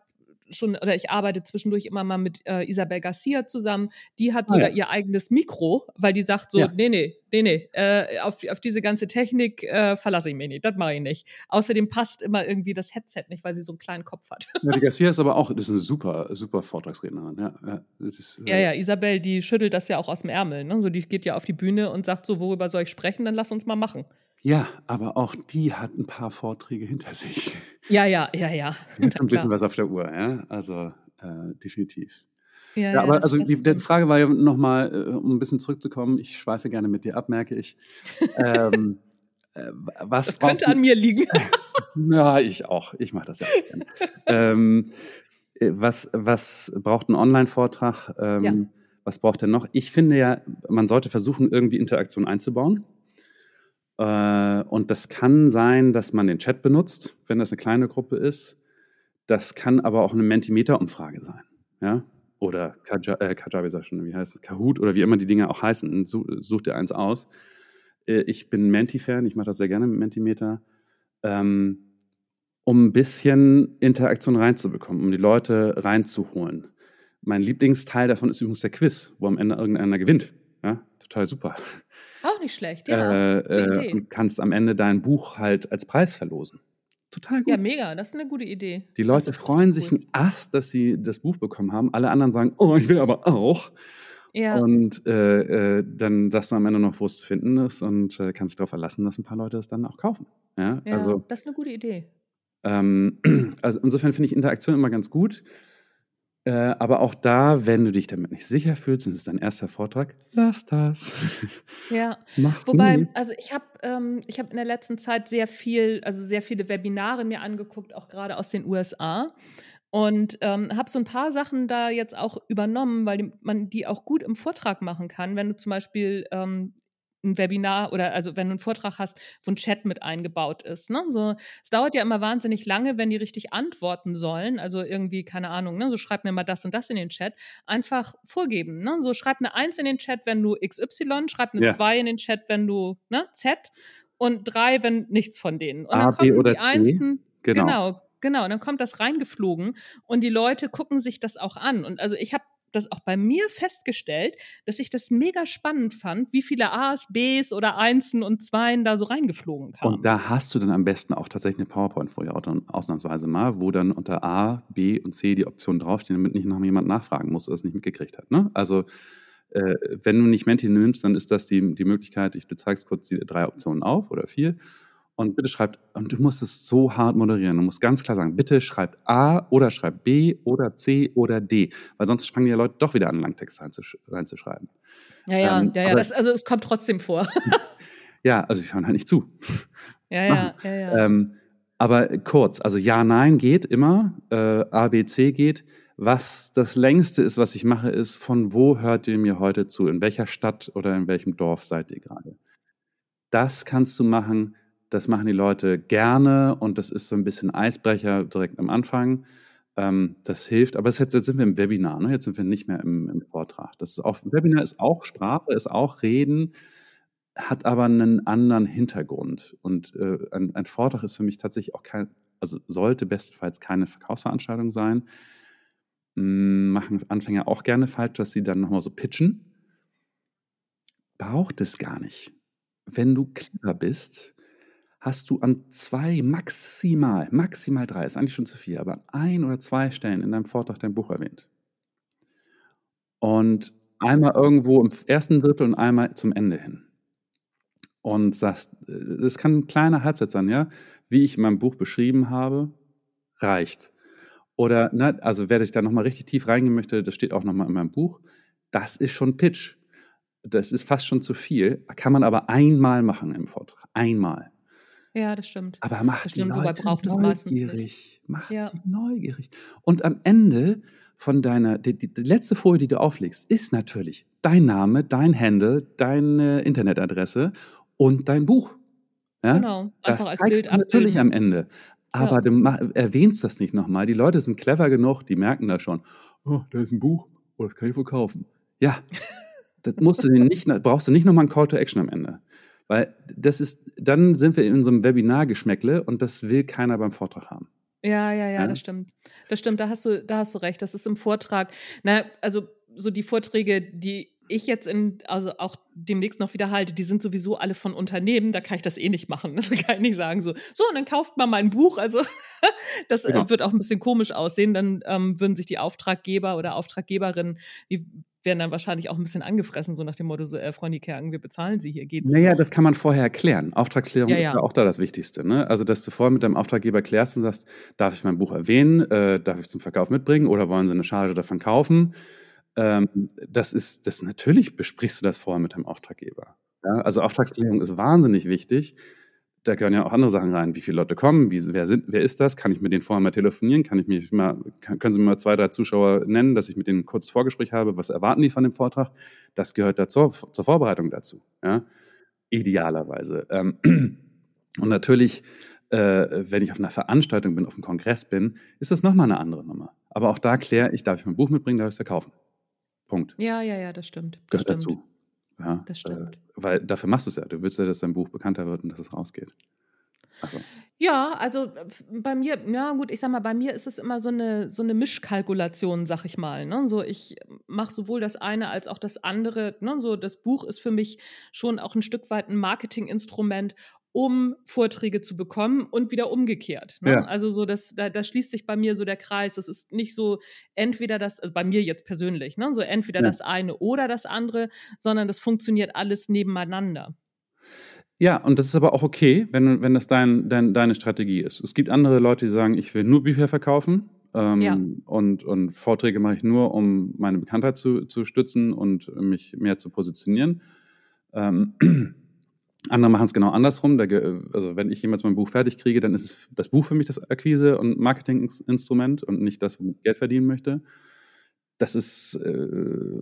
schon oder ich arbeite zwischendurch immer mal mit äh, Isabel Garcia zusammen. Die hat Ah, sogar ja. ihr eigenes Mikro, weil die sagt so, Ja. nee, nee, nee, nee, äh, auf, auf diese ganze Technik äh, verlasse ich mich nicht, das mache ich nicht. Außerdem passt immer irgendwie das Headset nicht, weil sie so einen kleinen Kopf hat. Ja, die Garcia ist aber auch, das ist eine super, super Vortragsrednerin. Ja, ja, ist, Ja, äh, ja, Isabel, die schüttelt das ja auch aus dem Ärmel. Ne? So, die geht ja auf die Bühne und sagt so, worüber soll ich sprechen? Dann lass uns mal machen. ja, aber auch die hat ein paar Vorträge hinter sich. Ja, ja, ja, ja. Hat Na ein bisschen was auf der Uhr, ja. Also äh, definitiv. Ja, Ja, aber das- also das die, die. Frage war ja nochmal, äh, um ein bisschen zurückzukommen, ich schweife gerne mit dir ab, merke ich. Ähm, äh, was Das könnte an mir liegen. Ja, ich auch. Ich mache das ja auch gerne. ähm, äh, was, was braucht ein Online-Vortrag? Ähm, Ja. Was braucht er noch? Ich finde ja, man sollte versuchen, irgendwie Interaktion einzubauen. Äh, und das kann sein, dass man den Chat benutzt, wenn das eine kleine Gruppe ist. Das kann aber auch eine Mentimeter-Umfrage sein. Ja? Oder Kaja, äh, Kajabi, sag schon, wie heißt es? Kahoot oder wie immer die Dinge auch heißen. Such, such dir eins aus. Äh, ich bin Menti-Fan, ich mache das sehr gerne mit Mentimeter. Ähm, um ein bisschen Interaktion reinzubekommen, um die Leute reinzuholen. Mein Lieblingsteil davon ist übrigens der Quiz, wo am Ende irgendeiner gewinnt. Ja, total super. Auch nicht schlecht, ja. äh, äh, Idee. und kannst am Ende dein Buch halt als Preis verlosen. Total gut. Ja, mega, das ist eine gute Idee. die Leute freuen sich cool. einen Ast, dass sie das Buch bekommen haben. Alle anderen sagen, oh, ich will aber auch. Ja, Und äh, äh, dann sagst du am Ende noch, wo es zu finden ist und äh, kannst dich darauf verlassen, dass ein paar Leute es dann auch kaufen. Ja, ja also das ist eine gute Idee. ähm, also insofern finde ich Interaktion immer ganz gut. Äh, aber auch da, wenn du dich damit nicht sicher fühlst und es ist dein erster Vortrag, lass das. Ja, Mach's Wobei, nie. also ich habe ähm, ich hab in der letzten Zeit sehr viel, also sehr viele Webinare mir angeguckt, auch gerade aus den USA. Und ähm, habe so ein paar Sachen da jetzt auch übernommen, weil man die auch gut im Vortrag machen kann. Wenn du zum Beispiel ähm, ein Webinar oder also wenn du einen Vortrag hast, wo ein Chat mit eingebaut ist. Ne? So, es dauert ja immer wahnsinnig lange, wenn die richtig antworten sollen. Also irgendwie, keine Ahnung, ne? so schreib mir mal das und das in den Chat. Einfach vorgeben. Ne? So schreib eine Eins in den Chat, wenn du XY, schreib eine Ja. Zwei in den Chat, wenn du ne? Z und drei, wenn nichts von denen. Und A, dann B kommen oder die. Einsen. Genau. Genau, genau. Und dann kommt das reingeflogen und die Leute gucken sich das auch an. Und also ich habe das auch bei mir festgestellt, dass ich das mega spannend fand, wie viele A's, B's oder Einsen und Zweien da so reingeflogen kamen. Und da hast du dann am besten auch tatsächlich eine PowerPoint-Folie au- ausnahmsweise mal, wo dann unter A, B und C die Optionen draufstehen, damit nicht noch jemand nachfragen muss, der es nicht mitgekriegt hat. Ne? Also äh, wenn du nicht Menti nimmst, dann ist das die, die Möglichkeit, ich, du zeigst kurz die drei Optionen auf oder vier und bitte schreibt, und du musst es so hart moderieren, du musst ganz klar sagen, bitte schreibt A oder schreibt B oder C oder D, weil sonst fangen die Leute doch wieder an, Langtext reinzusch reinzuschreiben. ja, ja, ähm, ja, ja das, also es kommt trotzdem vor. Ja, also ich höre halt nicht zu. ja, ja, ja, ja. Ähm, aber kurz, also ja, nein geht immer, äh, A, B, C geht. Was das längste ist, was ich mache, ist, von wo hört ihr mir heute zu? In welcher Stadt oder in welchem Dorf seid ihr gerade? Das kannst du machen, das machen die Leute gerne und das ist so ein bisschen Eisbrecher direkt am Anfang. Ähm, das hilft, aber jetzt, jetzt sind wir im Webinar, ne? jetzt sind wir nicht mehr im, im Vortrag. Das ist auch, Webinar ist auch Sprache, ist auch Reden, hat aber einen anderen Hintergrund. Und äh, ein, ein Vortrag ist für mich tatsächlich auch kein, also sollte bestenfalls keine Verkaufsveranstaltung sein. Mm, Machen Anfänger auch gerne falsch, dass sie dann nochmal so pitchen. Braucht es gar nicht. Wenn du clever bist, hast du an zwei, maximal, maximal drei, ist eigentlich schon zu viel, aber an ein oder zwei Stellen in deinem Vortrag dein Buch erwähnt. Und einmal irgendwo im ersten Drittel und einmal zum Ende hin und sagst, äh, das kann ein kleiner Halbsatz sein, ja, wie ich in meinem Buch beschrieben habe, reicht. Oder, ne, also wer sich da nochmal richtig tief reingehen möchte, das steht auch nochmal in meinem Buch, das ist schon Pitch. Das ist fast schon zu viel, kann man aber einmal machen im Vortrag. Einmal. Ja, das stimmt. Aber macht Das die stimmt, wobei Leute neugierig. Macht Ja. die neugierig. Und am Ende von deiner, die, die, die letzte Folie, die du auflegst, ist natürlich dein Name, dein Handle, deine Internetadresse und dein Buch. Ja? Genau. Das Einfach als zeigst Bild du natürlich am Ende. Aber Ja. du erwähnst das nicht nochmal. Die Leute sind clever genug, die merken das schon. Oh, da ist ein Buch, oh, das kann ich wohl kaufen. Ja, Das musst du nicht, brauchst du nicht nochmal ein Call to Action am Ende. Weil das ist, dann sind wir in so einem Webinar-Geschmäckle und das will keiner beim Vortrag haben. Ja, ja, ja, ja, das stimmt. Das stimmt, da hast du, da hast du recht. Das ist im Vortrag. Na, also so die Vorträge, die ich jetzt in, also auch demnächst noch wieder halte, die sind sowieso alle von Unternehmen, da kann ich das eh nicht machen. Das kann ich nicht sagen so, so, und dann kauft mal mein Buch. Also das genau. wird auch ein bisschen komisch aussehen. Dann ähm, würden sich die Auftraggeber oder Auftraggeberinnen, die werden dann wahrscheinlich auch ein bisschen angefressen, so nach dem Motto, so, äh, Freunde Kerken, wir bezahlen sie, hier geht's. Naja, noch. das kann man vorher erklären. Auftragsklärung ja, ja. ist ja auch da das Wichtigste. Ne? Also, dass du vorher mit deinem Auftraggeber klärst und sagst, darf ich mein Buch erwähnen, äh, darf ich es zum Verkauf mitbringen oder wollen sie eine Charge davon kaufen? Ähm, das ist, das natürlich besprichst du das vorher mit deinem Auftraggeber. Ja? Also Auftragsklärung ist wahnsinnig wichtig da gehören ja auch andere Sachen rein. Wie viele Leute kommen? Wie, wer, sind, wer ist das? Kann ich mit denen vorher mal telefonieren? Kann ich mich mal, kann, können Sie mir mal zwei, drei Zuschauer nennen, dass ich mit denen ein kurzes Vorgespräch habe? Was erwarten die von dem Vortrag? Das gehört dazu, zur Vorbereitung dazu. Ja? Idealerweise. Ähm, und natürlich, äh, wenn ich auf einer Veranstaltung bin, auf einem Kongress bin, ist das nochmal eine andere Nummer. Aber auch da kläre ich, darf ich mein Buch mitbringen, darf ich es verkaufen. Punkt. Ja, ja, ja, das stimmt. Das gehört stimmt. dazu. Ja, das stimmt. Äh, weil dafür machst du es ja. Du willst ja, dass dein Buch bekannter wird und dass es rausgeht. Also. Ja, also bei mir, ja gut, ich sag mal, bei mir ist es immer so eine, so eine Mischkalkulation, sag ich mal. Ne? So, ich mache sowohl das eine als auch das andere. Ne? So, das Buch ist für mich schon auch ein Stück weit ein Marketinginstrument, um Vorträge zu bekommen und wieder umgekehrt. Ne? Ja. Also so, das, da, da schließt sich bei mir so der Kreis. Das ist nicht so entweder das, also bei mir jetzt persönlich, ne? so entweder ja. das eine oder das andere, sondern das funktioniert alles nebeneinander. Ja, und das ist aber auch okay, wenn, wenn das dein, dein, deine Strategie ist. Es gibt andere Leute, die sagen, ich will nur Bücher verkaufen ähm, ja. und, und Vorträge mache ich nur, um meine Bekanntheit zu, zu stützen und mich mehr zu positionieren. Ähm, andere machen es genau andersrum. Also wenn ich jemals mein Buch fertig kriege, dann ist das Buch für mich das Akquise- und Marketinginstrument und nicht das, womit ich Geld verdienen möchte. Das ist äh,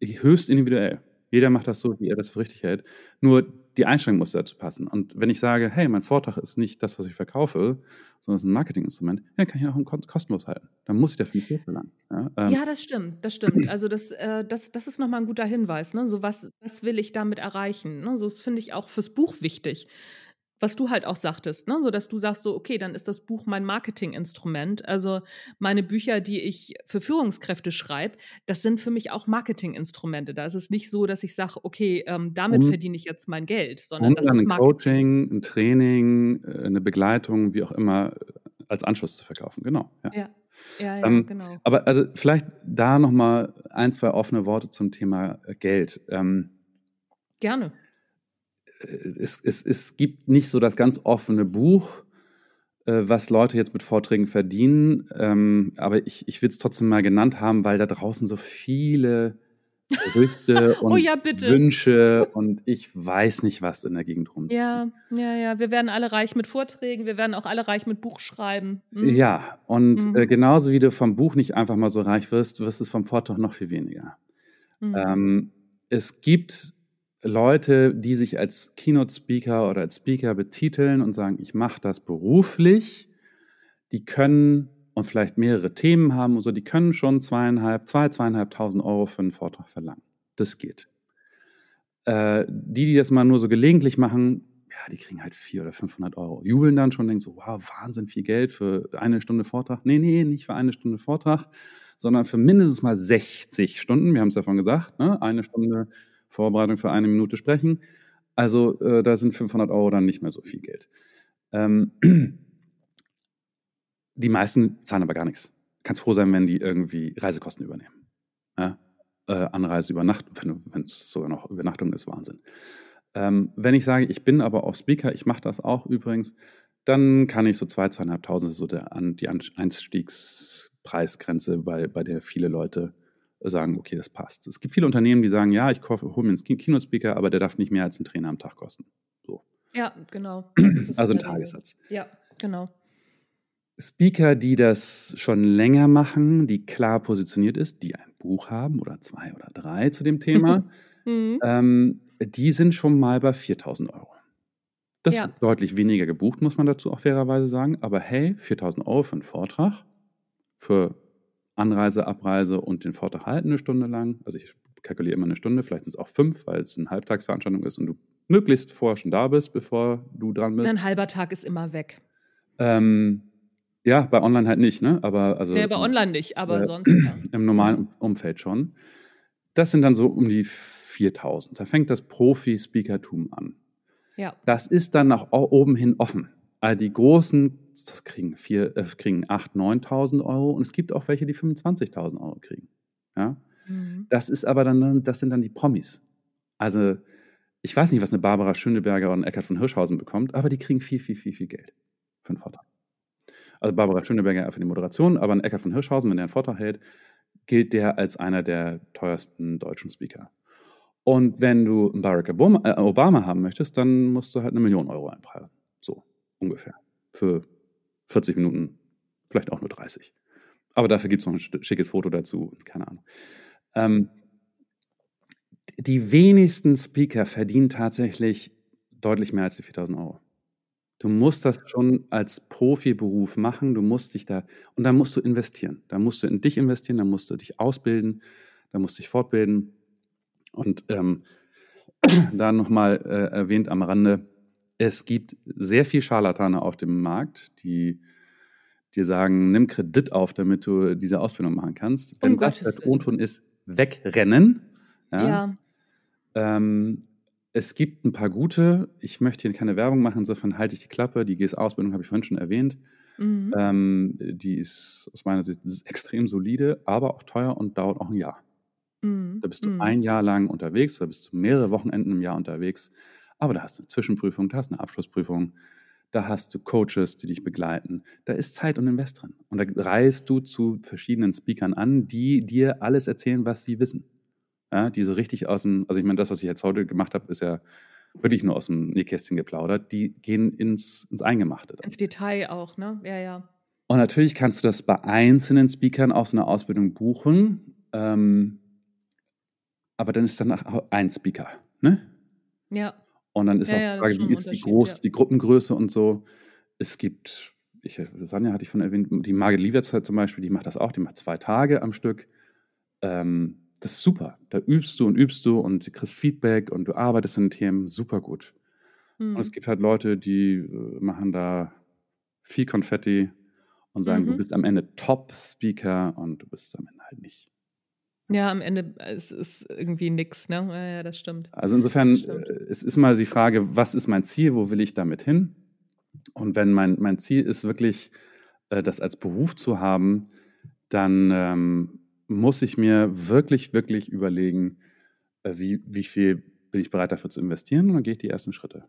höchst individuell. Jeder macht das so, wie er das für richtig hält. Nur die Einstellung muss dazu passen. Und wenn ich sage, hey, mein Vortrag ist nicht das, was ich verkaufe, sondern es ist ein Marketinginstrument, dann kann ich auch kostenlos halten. Dann muss ich dafür nicht Geld verlangen. Ja, ähm. ja, das stimmt, das stimmt. Also das, äh, das, das ist nochmal ein guter Hinweis. Ne? So was, was will ich damit erreichen? Ne? So, das finde ich auch fürs Buch wichtig was du halt auch sagtest, ne? so dass du sagst so, okay, dann ist das Buch mein Marketinginstrument. Also meine Bücher, die ich für Führungskräfte schreibe, das sind für mich auch Marketinginstrumente. Da ist es nicht so, dass ich sage, okay, ähm, damit und, verdiene ich jetzt mein Geld, sondern das ist ein Coaching, ein Training, äh, eine Begleitung, wie auch immer, äh, als Anschluss zu verkaufen. Genau. Ja, ja, ja, ja ähm, genau. Aber also vielleicht da noch mal ein, zwei offene Worte zum Thema äh, Geld. Ähm, Gerne es, es, es gibt nicht so das ganz offene Buch, äh, was Leute jetzt mit Vorträgen verdienen. Ähm, aber ich, ich will es trotzdem mal genannt haben, weil da draußen so viele Gerüchte und oh ja, Wünsche und ich weiß nicht, was in der Gegend rumzieht. Ja, ja, ja. Wir werden alle reich mit Vorträgen, wir werden auch alle reich mit Buchschreiben. Mhm. Ja, und mhm. äh, genauso wie du vom Buch nicht einfach mal so reich wirst, wirst du vom Vortrag noch viel weniger. Mhm. Ähm, es gibt Leute, die sich als Keynote-Speaker oder als Speaker betiteln und sagen, ich mache das beruflich, die können und vielleicht mehrere Themen haben und so, die können schon zweieinhalb, zwei, zweieinhalbtausend Euro für einen Vortrag verlangen. Das geht. Äh, die, die das mal nur so gelegentlich machen, ja, die kriegen halt vier oder 500 Euro. Jubeln dann schon, denken so, wow, Wahnsinn, viel Geld für eine Stunde Vortrag. Nee, nee, nicht für eine Stunde Vortrag, sondern für mindestens mal 60 Stunden. Wir haben es davon gesagt, ne? eine Stunde Vorbereitung für eine Minute sprechen. Also äh, da sind 500 Euro dann nicht mehr so viel Geld. Ähm, die meisten zahlen aber gar nichts. Kannst froh sein, wenn die irgendwie Reisekosten übernehmen. Ja? Äh, Anreise, Übernacht, wenn es sogar noch Übernachtung ist, Wahnsinn. Ähm, wenn ich sage, ich bin aber auch Speaker, ich mache das auch übrigens, dann kann ich so 2.000, 2.500, das ist so der, die Einstiegspreisgrenze, weil bei der viele Leute sagen, okay, das passt. Es gibt viele Unternehmen, die sagen, ja, ich hole mir einen Keynote-Speaker, aber der darf nicht mehr als einen Trainer am Tag kosten. So. Ja, genau. Also ein Tagessatz. Ja, genau. Speaker, die das schon länger machen, die klar positioniert ist, die ein Buch haben oder zwei oder drei zu dem Thema, mhm. ähm, die sind schon mal bei 4000 Euro. Das ja. ist deutlich weniger gebucht, muss man dazu auch fairerweise sagen. Aber hey, 4000 Euro für einen Vortrag, für Anreise, Abreise und den Vortrag halten eine Stunde lang. Also ich kalkuliere immer eine Stunde, vielleicht sind es auch fünf, weil es eine Halbtagsveranstaltung ist und du möglichst vorher schon da bist, bevor du dran bist. Ein halber Tag ist immer weg. Ähm, ja, bei Online halt nicht, ne? Aber also. Ja, bei Online nicht, aber äh, sonst. Ja. Im normalen Umfeld schon. Das sind dann so um die 4000. Da fängt das Profi-Speakertum an. Ja. Das ist dann nach oben hin offen. Also die großen kriegen, vier, äh, kriegen 8.000, 9.000 Euro und es gibt auch welche, die 25.000 Euro kriegen. Ja? Mhm. Das ist aber dann, das sind dann die Promis. Also ich weiß nicht, was eine Barbara Schöneberger und Eckhard von Hirschhausen bekommt, aber die kriegen viel, viel, viel, viel Geld für einen Vortrag. Also Barbara Schöneberger für die Moderation, aber ein Eckhard von Hirschhausen, wenn der einen Vortrag hält, gilt der als einer der teuersten deutschen Speaker. Und wenn du einen Barack Obama, äh, Obama haben möchtest, dann musst du halt eine Million Euro einpreisen. So ungefähr. Für 40 Minuten, vielleicht auch nur 30. Aber dafür gibt es noch ein schickes Foto dazu, keine Ahnung. Ähm, die wenigsten Speaker verdienen tatsächlich deutlich mehr als die 4000 Euro. Du musst das schon als Profiberuf machen, du musst dich da, und dann musst du investieren. Da musst du in dich investieren, da musst du dich ausbilden, da musst du dich fortbilden. Und ähm, da nochmal äh, erwähnt am Rande, es gibt sehr viel Scharlatane auf dem Markt, die dir sagen, nimm Kredit auf, damit du diese Ausbildung machen kannst. Wenn um das der Tonton ist, wegrennen. Ja. ja. Ähm, es gibt ein paar gute. Ich möchte hier keine Werbung machen, insofern halte ich die Klappe. Die GS-Ausbildung habe ich vorhin schon erwähnt. Mhm. Ähm, die ist aus meiner Sicht extrem solide, aber auch teuer und dauert auch ein Jahr. Mhm. Da bist du mhm. ein Jahr lang unterwegs, da bist du mehrere Wochenenden im Jahr unterwegs. Aber da hast du eine Zwischenprüfung, da hast du eine Abschlussprüfung, da hast du Coaches, die dich begleiten. Da ist Zeit und Invest drin. Und da reist du zu verschiedenen Speakern an, die dir alles erzählen, was sie wissen. Ja, die so richtig aus dem, also ich meine, das, was ich jetzt heute gemacht habe, ist ja wirklich nur aus dem Nähkästchen geplaudert. Die gehen ins, ins Eingemachte. Ins Detail auch, ne? Ja, ja. Und natürlich kannst du das bei einzelnen Speakern aus einer Ausbildung buchen. Ähm, aber dann ist danach ein Speaker, ne? Ja. Und dann ist ja, auch die Frage, ja, wie ist die groß, ja. die Gruppengröße und so. Es gibt, ich, Sanja hatte ich von erwähnt, die Margit Lieberts zum Beispiel, die macht das auch, die macht zwei Tage am Stück. Ähm, das ist super. Da übst du und übst du und du kriegst Feedback und du arbeitest an den Themen super gut. Mhm. Und es hm. gibt halt Leute, die äh, machen da viel Konfetti und sagen, mhm. du bist am Ende Top-Speaker und du bist es am Ende halt nicht. Ja, am Ende ist es irgendwie nix, ne? Ja, ja, das stimmt. Also insofern, stimmt. Äh, es ist mal die Frage, was ist mein Ziel, wo will ich damit hin? Und wenn mein, mein Ziel ist wirklich, äh, das als Beruf zu haben, dann ähm, muss ich mir wirklich, wirklich überlegen, äh, wie, wie viel bin ich bereit dafür zu investieren und dann gehe ich die ersten Schritte.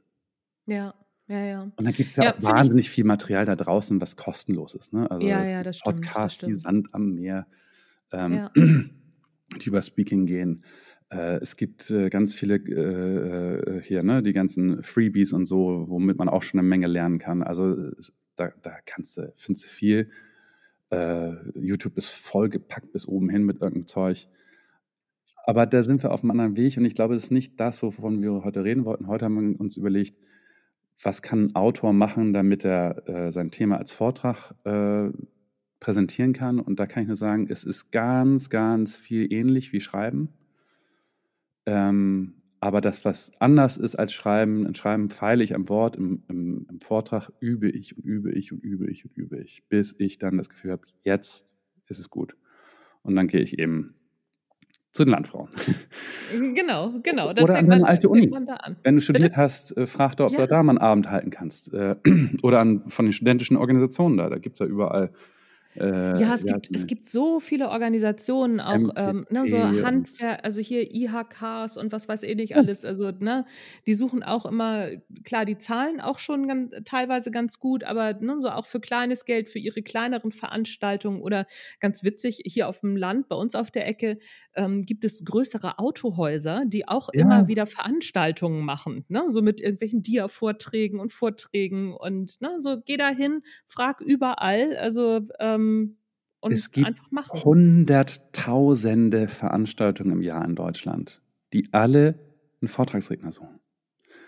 Ja, ja, ja. Und dann gibt es ja, ja, auch wahnsinnig viel Material da draußen, was kostenlos ist. Ne? Also ja, ja, das stimmt. Podcast wie Sand am Meer. Ähm, ja. die über Speaking gehen. Äh, es gibt äh, ganz viele äh, hier, ne, die ganzen Freebies und so, womit man auch schon eine Menge lernen kann. Also da, da kannst du, findest du viel. YouTube ist vollgepackt bis oben hin mit irgendeinem Zeug. Aber da sind wir auf einem anderen Weg und ich glaube, das ist nicht das, wovon wir heute reden wollten. Heute haben wir uns überlegt, was kann ein Autor machen, damit er äh, sein Thema als Vortrag äh, präsentieren kann. Und da kann ich nur sagen, es ist ganz, ganz viel ähnlich wie Schreiben. Ähm, aber das, was anders ist als Schreiben, in Schreiben feile ich am Wort, im, im, im, Vortrag übe ich und übe ich und übe ich und übe ich, bis ich dann das Gefühl habe, jetzt ist es gut. Und dann gehe ich eben zu den Landfrauen. Genau, genau. Dann oder an deine alte Uni. Wenn du studiert Bitte? hast, äh, frag doch, ob ja. du da mal einen Abend halten kannst. Äh, oder an, von den studentischen Organisationen da. Da gibt es ja überall äh, ja, es, gibt, es gibt so viele Organisationen, auch ähm, ne, so Handwerk, also hier IHKs und was weiß ich nicht alles. Also, ne, die suchen auch immer, klar, die zahlen auch schon ganz, teilweise ganz gut, aber ne, so auch für kleines Geld, für ihre kleineren Veranstaltungen oder ganz witzig, hier auf dem Land, bei uns auf der Ecke, ähm, gibt es größere Autohäuser, die auch ja. immer wieder Veranstaltungen machen, ne, so mit irgendwelchen Dia-Vorträgen und Vorträgen und ne, so geh da hin, frag überall. Also, ähm, ähm, und es gibt einfach machen. Hunderttausende Veranstaltungen im Jahr in Deutschland, die alle einen Vortragsredner suchen.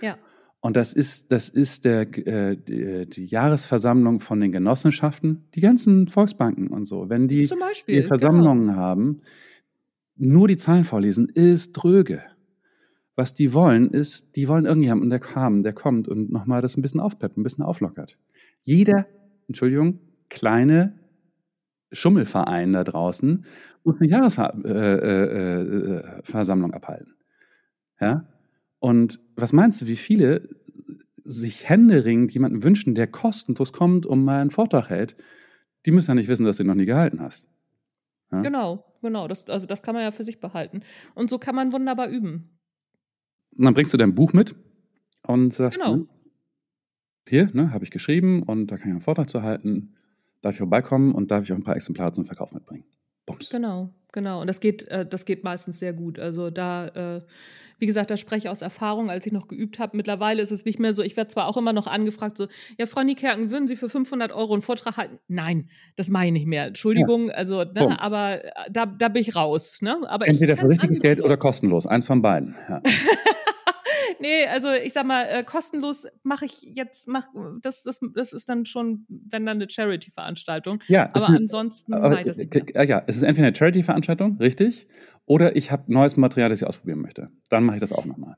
Ja. Und das ist, das ist der, äh, die, die, Jahresversammlung von den Genossenschaften, die ganzen Volksbanken und so. Wenn die Beispiel, Versammlungen genau. haben, nur die Zahlen vorlesen ist dröge. Was die wollen, ist, die wollen irgendjemanden, der kam, der kommt und nochmal das ein bisschen aufpeppt, ein bisschen auflockert. Jeder, Entschuldigung, kleine Schummelverein da draußen muss eine Jahresversammlung äh, äh, äh, abhalten. Ja? Und was meinst du, wie viele sich händeringend jemanden wünschen, der kostenlos kommt und mal einen Vortrag hält? Die müssen ja nicht wissen, dass du ihn noch nie gehalten hast. Ja? Genau, genau. Das, also das kann man ja für sich behalten. Und so kann man wunderbar üben. Und dann bringst du dein Buch mit und sagst, genau. hier, ne, habe ich geschrieben und da kann ich einen Vortrag zu halten. Darf ich vorbeikommen und darf ich auch ein paar Exemplare zum Verkauf mitbringen? Bums. Genau, genau. Und das geht, äh, das geht meistens sehr gut. Also da, äh, wie gesagt, da spreche ich aus Erfahrung, als ich noch geübt habe. Mittlerweile ist es nicht mehr so. Ich werde zwar auch immer noch angefragt, so, ja, Frau Niekerken, würden Sie für 500 Euro einen Vortrag halten? Nein, das meine ich nicht mehr. Entschuldigung, ja. also, ne, aber äh, da, da bin ich raus. Ne? Aber Entweder für richtiges Geld oder kostenlos. Eins von beiden. Ja. nee, also ich sag mal, äh, kostenlos mache ich jetzt, mach, das, das, das ist dann schon, wenn dann eine Charity-Veranstaltung. Ja, aber ansonsten aber, nein, das nicht Ja, es ist entweder eine Charity-Veranstaltung, richtig, oder ich habe neues Material, das ich ausprobieren möchte. Dann mache ich das auch nochmal.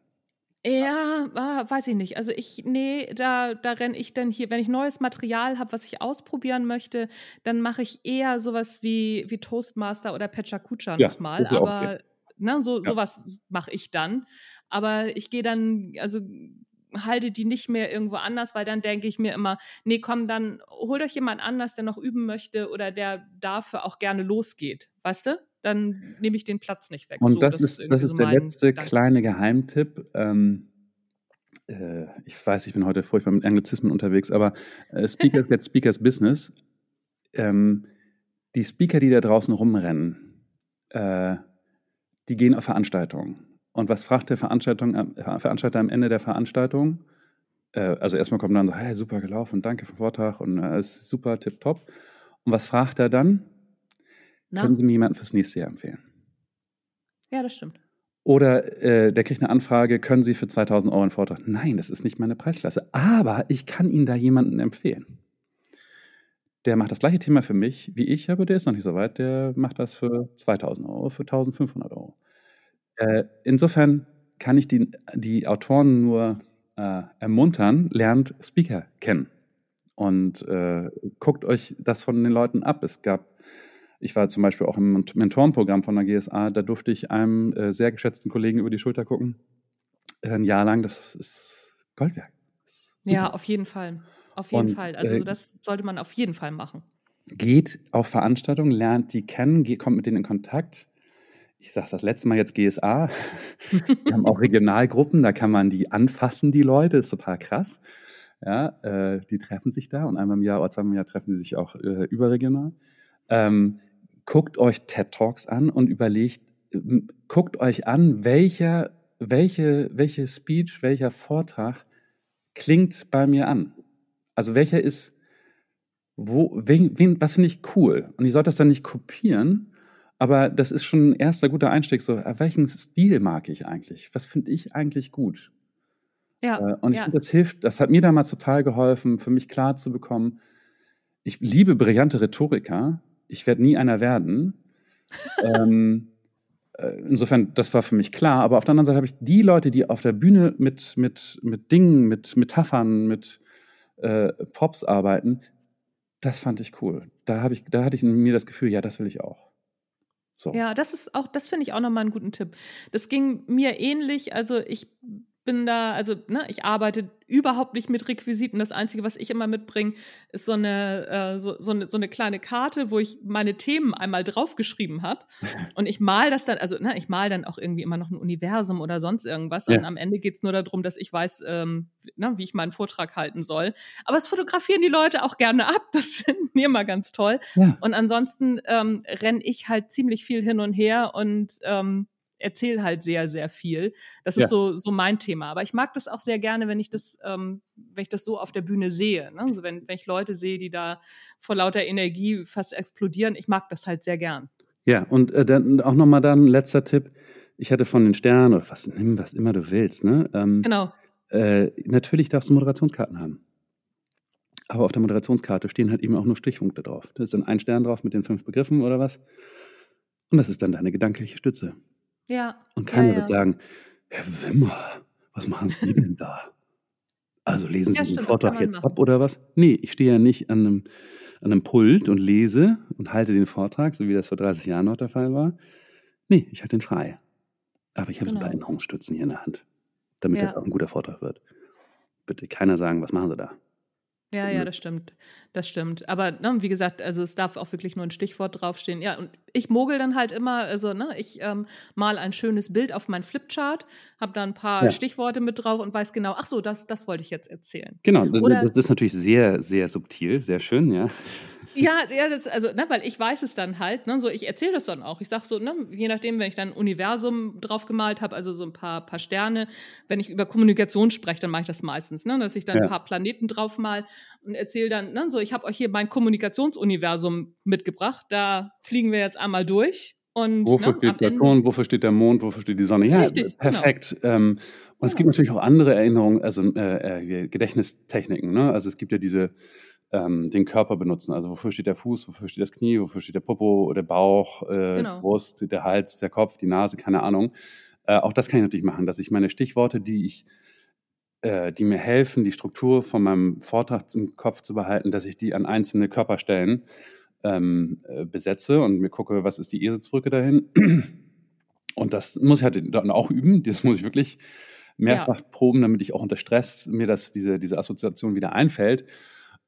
Ja, ah, weiß ich nicht. Also ich, nee, da, da renne ich dann hier, wenn ich neues Material habe, was ich ausprobieren möchte, dann mache ich eher sowas wie, wie Toastmaster oder Pecha ja, nochmal. Aber ne, so, ja. sowas mache ich dann. Aber ich gehe dann, also halte die nicht mehr irgendwo anders, weil dann denke ich mir immer, nee, komm, dann holt euch jemand anders, der noch üben möchte oder der dafür auch gerne losgeht, weißt du? Dann nehme ich den Platz nicht weg. Und so, das, das, ist, das ist so der letzte Gedanke. kleine Geheimtipp. Ähm, äh, ich weiß, ich bin heute furchtbar mit Anglizismen unterwegs, aber äh, Speakers get Speakers Business. Ähm, die Speaker, die da draußen rumrennen, äh, die gehen auf Veranstaltungen und was fragt der Veranstaltung, äh, Veranstalter am Ende der Veranstaltung? Äh, also erstmal kommt dann so, hey, super gelaufen, danke für den Vortrag und äh, ist super, tipptopp. Und was fragt er dann? Na? Können Sie mir jemanden fürs nächste Jahr empfehlen? Ja, das stimmt. Oder äh, der kriegt eine Anfrage, können Sie für 2000 Euro einen Vortrag? Nein, das ist nicht meine Preisklasse. Aber ich kann Ihnen da jemanden empfehlen. Der macht das gleiche Thema für mich wie ich, aber der ist noch nicht so weit. Der macht das für 2000 Euro, für 1500 Euro. Äh, insofern kann ich die, die Autoren nur äh, ermuntern, lernt Speaker kennen und äh, guckt euch das von den Leuten ab. Es gab, ich war zum Beispiel auch im Mentorenprogramm von der GSA, da durfte ich einem äh, sehr geschätzten Kollegen über die Schulter gucken. Ein Jahr lang, das ist Goldwerk. ist ja, auf jeden Fall. Auf jeden und, Fall. Also äh, das sollte man auf jeden Fall machen. Geht auf Veranstaltungen, lernt die kennen, geht, kommt mit denen in Kontakt ich sage das letzte Mal jetzt GSA. Wir haben auch Regionalgruppen, da kann man die anfassen, die Leute, das ist total krass. Ja, äh, die treffen sich da und einmal im Jahr oder zweimal im Jahr treffen sie sich auch äh, überregional. Ähm, guckt euch TED Talks an und überlegt, guckt euch an, welcher, welche, welche Speech, welcher Vortrag klingt bei mir an. Also welcher ist, wo, wen, wen, was finde ich cool? Und ich sollte das dann nicht kopieren, aber das ist schon ein erster guter Einstieg. So, äh, welchen Stil mag ich eigentlich? Was finde ich eigentlich gut? Ja. Äh, und ich ja. finde, das hilft, das hat mir damals total geholfen, für mich klar zu bekommen, ich liebe brillante Rhetoriker. Ich werde nie einer werden. ähm, äh, insofern, das war für mich klar. Aber auf der anderen Seite habe ich die Leute, die auf der Bühne mit, mit, mit Dingen, mit Metaphern, mit äh, Props arbeiten, das fand ich cool. Da, ich, da hatte ich in mir das Gefühl, ja, das will ich auch. So. Ja, das ist auch, das finde ich auch nochmal einen guten Tipp. Das ging mir ähnlich. Also ich bin da, also ne, ich arbeite überhaupt nicht mit Requisiten. Das Einzige, was ich immer mitbringe, ist so eine, äh, so, so, eine, so eine kleine Karte, wo ich meine Themen einmal draufgeschrieben habe. Und ich mal das dann, also ne, ich mal dann auch irgendwie immer noch ein Universum oder sonst irgendwas. Ja. Und am Ende geht's nur darum, dass ich weiß, ähm, ne, wie ich meinen Vortrag halten soll. Aber es fotografieren die Leute auch gerne ab. Das finden wir immer ganz toll. Ja. Und ansonsten ähm, renne ich halt ziemlich viel hin und her und ähm, erzähle halt sehr, sehr viel. Das ist so, so mein Thema. Aber ich mag das auch sehr gerne, wenn ich das, ähm, wenn ich das so auf der Bühne sehe. Ne? Also wenn, wenn ich Leute sehe, die da vor lauter Energie fast explodieren, ich mag das halt sehr gern. Ja, und äh, dann auch nochmal dann ein letzter Tipp. Ich hatte von den Sternen oder was, nimm was immer du willst, ne? Ähm, genau. Äh, natürlich darfst du Moderationskarten haben. Aber auf der Moderationskarte stehen halt eben auch nur Stichpunkte drauf. Da ist dann ein Stern drauf mit den fünf Begriffen oder was. Und das ist dann deine gedankliche Stütze. Ja. Und keiner ja, wird sagen, Herr Wimmer, was machen Sie denn da? Also lesen Sie Ja, den stimmt, Vortrag jetzt machen. ab oder was? Nee, ich stehe ja nicht an einem, an einem Pult und lese und halte den Vortrag, so wie das vor 30 Jahren noch der Fall war. Nee, ich halte den frei. Aber ich habe so ein paar Genau. Erinnerungsstützen hier in der Hand, damit Ja. das auch ein guter Vortrag wird. Bitte keiner sagen, was machen Sie da? Ja, ja, das stimmt. Das stimmt. Aber ne, wie gesagt, also es darf auch wirklich nur ein Stichwort draufstehen. Ja, und ich mogel dann halt immer, also ne, ich ähm, mal ein schönes Bild auf mein Flipchart, habe da ein paar Ja. Stichworte mit drauf und weiß genau, ach so, das, das wollte ich jetzt erzählen. Genau, Oder- das ist natürlich sehr, sehr subtil, sehr schön, ja. Ja, ja, das, also, ne, weil ich weiß es dann halt, ne, so ich erzähle das dann auch. Ich sag so, ne, je nachdem, wenn ich dann ein Universum drauf gemalt habe, also so ein paar, paar Sterne, wenn ich über Kommunikation spreche, dann mache ich das meistens, ne, dass ich dann Ja. ein paar Planeten drauf mal und erzähle dann, ne, so ich habe euch hier mein Kommunikationsuniversum mitgebracht, da fliegen wir jetzt einmal durch und Wofür ne, steht am der Ende- Ton, wofür steht der Mond, wofür steht die Sonne? Ja, Richtig, genau. perfekt. Ähm, und es gibt natürlich auch andere Erinnerungen, also äh, äh, Gedächtnistechniken. Ne? Also es gibt ja diese, ähm, den Körper benutzen. Also wofür steht der Fuß, wofür steht das Knie, wofür steht der Popo, der Bauch, äh, Genau. Brust, der Hals, der Kopf, die Nase, keine Ahnung. Äh, auch das kann ich natürlich machen, dass ich meine Stichworte, die ich äh, die mir helfen, die Struktur von meinem Vortrag im Kopf zu behalten, dass ich die an einzelne Körperstellen ähm, äh, besetze und mir gucke, was ist die Eselsbrücke dahin. Und das muss ich halt dann auch üben. Das muss ich wirklich mehrfach proben, damit ich auch unter Stress mir das, diese, diese Assoziation wieder einfällt.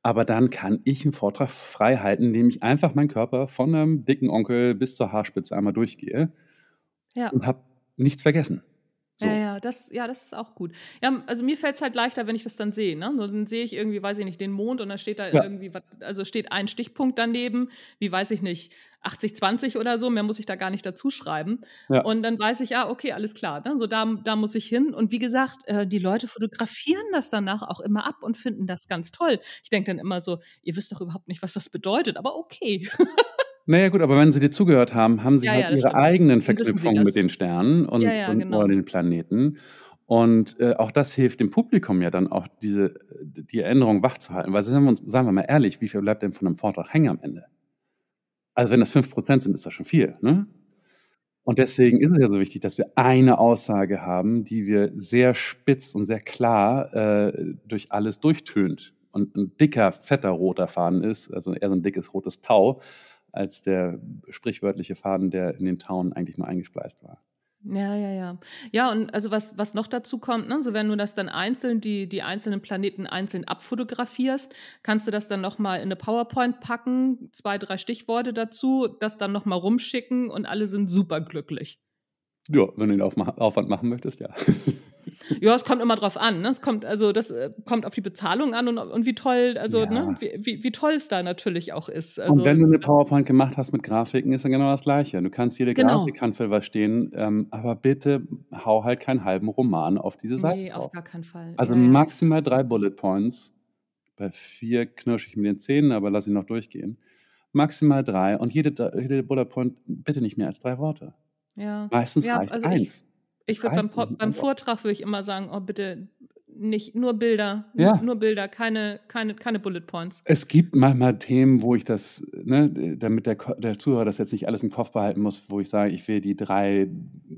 Aber dann kann ich einen Vortrag frei halten, indem ich einfach meinen Körper von einem dicken Onkel bis zur Haarspitze einmal durchgehe Ja. und habe nichts vergessen. So. Ja, ja, das, ja, das ist auch gut. Ja, also mir fällt es halt leichter, wenn ich das dann sehe. Ne? So, dann sehe ich irgendwie, weiß ich nicht, den Mond und dann steht da Ja. irgendwie, also steht ein Stichpunkt daneben, wie weiß ich nicht, 80, 20 oder so, mehr muss ich da gar nicht dazu schreiben. Ja. Und dann weiß ich, ja, okay, alles klar, ne? so da, da muss ich hin. Und wie gesagt, äh, die Leute fotografieren das danach auch immer ab und finden das ganz toll. Ich denke dann immer so, ihr wisst doch überhaupt nicht, was das bedeutet, aber okay. Naja gut, aber wenn Sie dir zugehört haben, haben Sie Ja, halt ja, Ihre stimmt. eigenen Verknüpfungen mit den Sternen und, Ja, und genau. den Planeten. Und äh, auch das hilft dem Publikum ja dann auch, diese, die Erinnerung wachzuhalten. Weil sagen wir, uns, sagen wir mal ehrlich, wie viel bleibt denn von einem Vortrag hängen am Ende? Also wenn das 5% sind, ist das schon viel. Ne? Und deswegen ist es ja so wichtig, dass wir eine Aussage haben, die wir sehr spitz und sehr klar äh, durch alles durchtönt. Und ein dicker, fetter roter Faden ist, also eher so ein dickes rotes Tau, als der sprichwörtliche Faden, der in den Tauen eigentlich nur eingespleist war. Ja, ja, ja. Ja, und also was, was noch dazu kommt, ne, so wenn du das dann einzeln, die, die einzelnen Planeten einzeln abfotografierst, kannst du das dann nochmal in eine PowerPoint packen, zwei, drei Stichworte dazu, das dann nochmal rumschicken und alle sind super glücklich. Ja, wenn du den Aufma Aufwand machen möchtest, ja. Ja, es kommt immer drauf an, ne? Es kommt, also das äh, kommt auf die Bezahlung an und, und wie toll, also, Ja. ne, wie, wie, wie toll es da natürlich auch ist. Also, und wenn du eine PowerPoint gemacht hast mit Grafiken, ist dann genau das Gleiche. Du kannst jede Genau. Grafik kann für was stehen, ähm, aber bitte hau halt keinen halben Roman auf diese Seite Nee, drauf. auf gar keinen Fall. Also ja, maximal drei Bullet Points. Bei vier knirsche ich mit den Zähnen, aber lass ich noch durchgehen. Maximal drei und jede, jede Bullet Point bitte nicht mehr als drei Worte. Ja. Meistens Ja, reicht also eins. Ich würde beim, beim Vortrag würde ich immer sagen, oh bitte nicht nur Bilder, Ja. nur Bilder, keine, keine, keine Bullet Points. Es gibt manchmal Themen, wo ich das, ne, damit der, der Zuhörer das jetzt nicht alles im Kopf behalten muss, wo ich sage, ich will die drei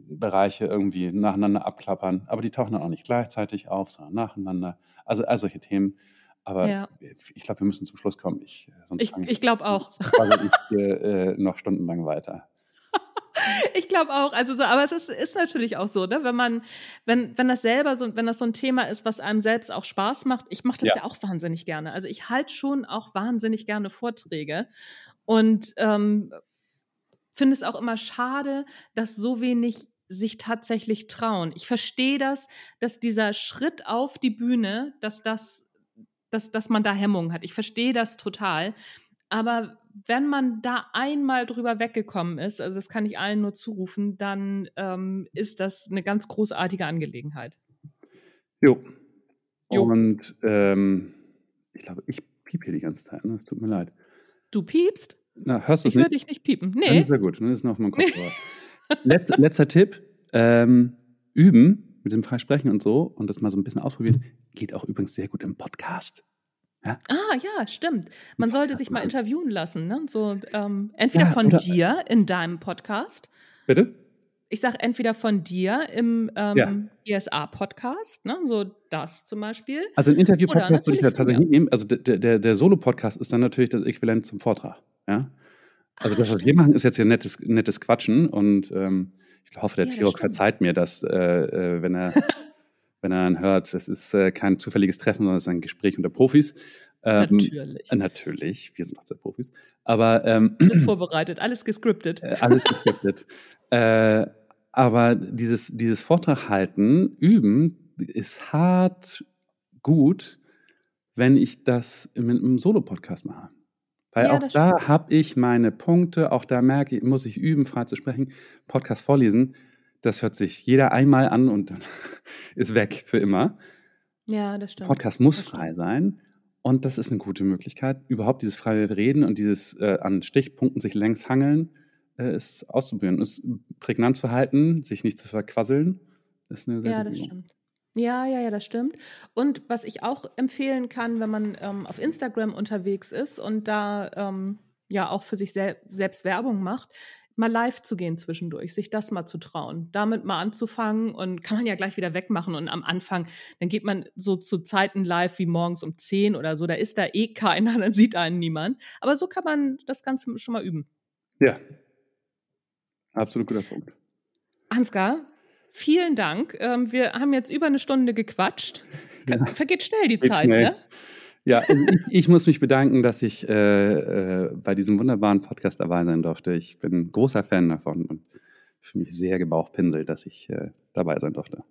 Bereiche irgendwie nacheinander abklappern, aber die tauchen dann auch nicht gleichzeitig auf, sondern nacheinander. Also all solche Themen. Aber Ja. ich glaube, wir müssen zum Schluss kommen. Ich, äh, sonst Ich, ich glaube auch. ich hier, äh, noch stundenlang weiter. Ich glaube auch. Also so, aber es ist, ist natürlich auch so, ne? Wenn man, wenn, wenn das selber so, wenn das so ein Thema ist, was einem selbst auch Spaß macht, ich mache das ja. Ja. auch wahnsinnig gerne. Also ich halte schon auch wahnsinnig gerne Vorträge und ähm, finde es auch immer schade, dass so wenig sich tatsächlich trauen. Ich verstehe das, dass dieser Schritt auf die Bühne, dass das, dass, dass man da Hemmungen hat. Ich verstehe das total. Aber wenn man da einmal drüber weggekommen ist, also das kann ich allen nur zurufen, dann ähm, ist das eine ganz großartige Angelegenheit. Jo. Jo. Und ähm, ich glaube, ich piep hier die ganze Zeit. Ne? Es tut mir leid. Du piepst? Na, hörst du Ich nicht? dich nicht piepen. Dann Nee. ist ja gut, dann ist noch mein Kopfhörer. Letz, letzter Tipp: ähm, Üben mit dem Freisprechen und so und das mal so ein bisschen ausprobieren. Geht auch übrigens sehr gut im Podcast. Ja? Ah, ja, stimmt. Man sollte sich mal interviewen lassen. Ne? So, ähm, entweder ja, von dir in deinem Podcast. Bitte? Ich sage entweder von dir im ähm, ja. ESA-Podcast, ne? so das zum Beispiel. Also ein Interview-Podcast würde ich ja tatsächlich nehmen. Also der, der, der Solo-Podcast ist dann natürlich das Äquivalent zum Vortrag. Ja? Also Ach, das, was stimmt. wir machen, ist jetzt hier nettes, nettes Quatschen und ähm, ich hoffe, der ja, Tirok verzeiht mir das, äh, äh, wenn er wenn er dann hört, es ist äh, kein zufälliges Treffen, sondern es ist ein Gespräch unter Profis. Ähm, natürlich. Natürlich, wir sind auch zwei Profis. Aber ähm, alles vorbereitet, alles gescriptet. Äh, alles gescriptet. äh, aber dieses, dieses Vortrag halten, üben, ist hart gut, wenn ich das mit einem Solo-Podcast mache. Weil ja, auch da habe ich meine Punkte, auch da merke ich, muss ich üben, frei zu sprechen, Podcast vorlesen das hört sich jeder einmal an und dann ist weg für immer. Ja, das stimmt. Podcast muss frei sein. Und das ist eine gute Möglichkeit, überhaupt dieses freie Reden und dieses äh, an Stichpunkten sich längs hangeln, äh, ist auszuprobieren. Es prägnant zu halten, sich nicht zu verquasseln, ist eine sehr Ja, das stimmt. Ja, ja, ja, das stimmt. Und was ich auch empfehlen kann, wenn man ähm, auf Instagram unterwegs ist und da ähm, ja auch für sich sel selbst Werbung macht, mal live zu gehen zwischendurch, sich das mal zu trauen, damit mal anzufangen und kann man ja gleich wieder wegmachen und am Anfang, dann geht man so zu Zeiten live wie morgens um 10 oder so, da ist da eh keiner, dann sieht einen niemand. Aber so kann man das Ganze schon mal üben. Ja, absolut guter Punkt. Ansgar, vielen Dank. Ähm, wir haben jetzt über eine Stunde gequatscht. Vergeht schnell die Geht Zeit, schnell. ne? Ja, also ich, ich, muss mich bedanken, dass ich äh, äh, bei diesem wunderbaren Podcast dabei sein durfte. Ich bin großer Fan davon und fühle mich sehr gebauchpinselt, dass ich äh, dabei sein durfte.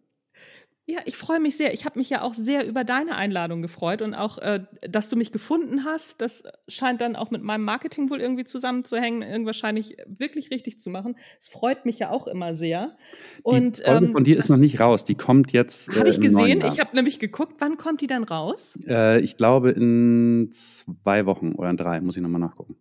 Ja, ich freue mich sehr. Ich habe mich ja auch sehr über deine Einladung gefreut und auch, äh, dass du mich gefunden hast. Das scheint dann auch mit meinem Marketing wohl irgendwie zusammenzuhängen, irgendwie wahrscheinlich wirklich richtig zu machen. Es freut mich ja auch immer sehr. Und, die Folge ähm, von dir ist noch nicht raus. Die kommt jetzt. Habe äh, ich gesehen. Ich habe nämlich geguckt. Wann kommt die dann raus? Äh, ich glaube in zwei Wochen oder in drei. Muss ich nochmal nachgucken.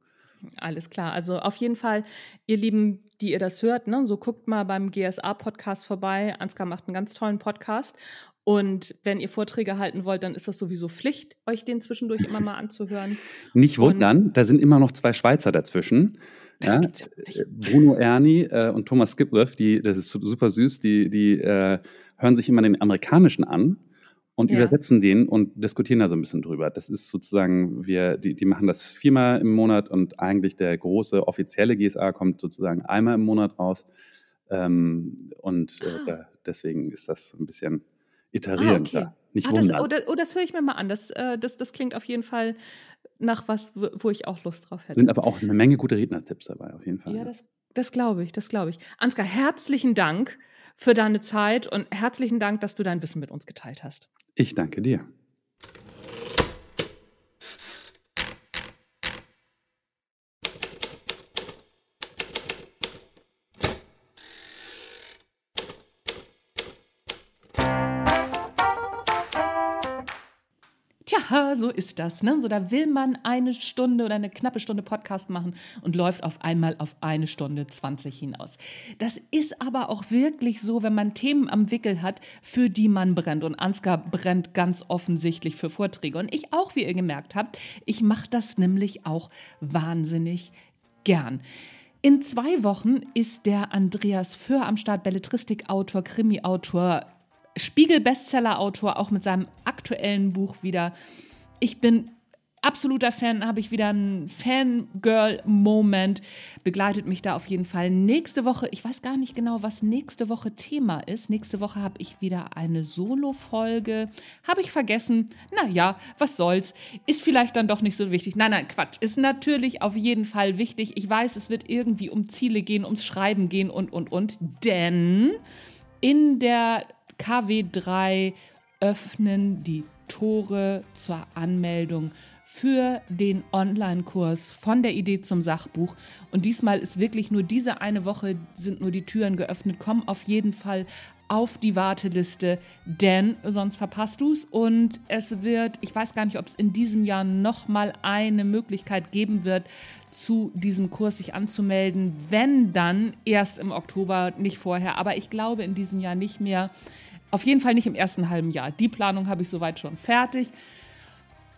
Alles klar. Also auf jeden Fall, ihr Lieben, die ihr das hört, ne, so guckt mal beim GSA-Podcast vorbei. Ansgar macht einen ganz tollen Podcast. Und wenn ihr Vorträge halten wollt, dann ist das sowieso Pflicht, euch den zwischendurch immer mal anzuhören. Nicht wundern, und da sind immer noch zwei Schweizer dazwischen. Ja, ja äh, Bruno Erni äh, und Thomas Skipworth, die, das ist super süß, die, die äh, hören sich immer den amerikanischen an und ja. übersetzen den und diskutieren da so ein bisschen drüber. Das ist sozusagen, wir, die, die machen das viermal im Monat und eigentlich der große offizielle GSA kommt sozusagen einmal im Monat raus. Ähm, und äh, ah. da, deswegen ist das ein bisschen iterierend. Ah, okay. Nicht ah, das, oh, das, oh, das höre ich mir mal an. Das, äh, das, das klingt auf jeden Fall nach was, wo ich auch Lust drauf hätte. Sind aber auch eine Menge gute Rednertipps dabei, auf jeden Fall. Ja, das, das glaube ich, das glaube ich. Ansgar, herzlichen Dank für deine Zeit und herzlichen Dank, dass du dein Wissen mit uns geteilt hast. Ich danke dir. Tja, so ist das. Ne? So, da will man eine Stunde oder eine knappe Stunde Podcast machen und läuft auf einmal auf eine Stunde 20 hinaus. Das ist aber auch wirklich so, wenn man Themen am Wickel hat, für die man brennt. Und Ansgar brennt ganz offensichtlich für Vorträge. Und ich auch, wie ihr gemerkt habt. Ich mache das nämlich auch wahnsinnig gern. In zwei Wochen ist der Andreas Föhr am Start, Belletristikautor, Krimi-Autor, Spiegel-Bestseller-Autor, auch mit seinem aktuellen Buch wieder. Ich bin absoluter Fan, habe ich wieder einen Fangirl-Moment. Begleitet mich da auf jeden Fall. Nächste Woche, ich weiß gar nicht genau, was nächste Woche Thema ist. Nächste Woche habe ich wieder eine Solo-Folge. Habe ich vergessen. Naja, was soll's. Ist vielleicht dann doch nicht so wichtig. Nein, nein, Quatsch. Ist natürlich auf jeden Fall wichtig. Ich weiß, es wird irgendwie um Ziele gehen, ums Schreiben gehen und, und, und. Denn in der KW3 öffnen die Tore zur Anmeldung für den Online-Kurs von der Idee zum Sachbuch. Und diesmal ist wirklich nur diese eine Woche sind nur die Türen geöffnet. Komm auf jeden Fall auf die Warteliste, denn sonst verpasst du es. Und es wird, ich weiß gar nicht, ob es in diesem Jahr nochmal eine Möglichkeit geben wird, zu diesem Kurs sich anzumelden. Wenn dann erst im Oktober, nicht vorher. Aber ich glaube in diesem Jahr nicht mehr. Auf jeden Fall nicht im ersten halben Jahr. Die Planung habe ich soweit schon fertig.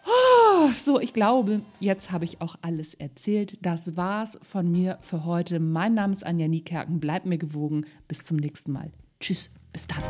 Oh, so, ich glaube, jetzt habe ich auch alles erzählt. Das war's von mir für heute. Mein Name ist Anja Niekerken. Bleibt mir gewogen. Bis zum nächsten Mal. Tschüss. Bis dann.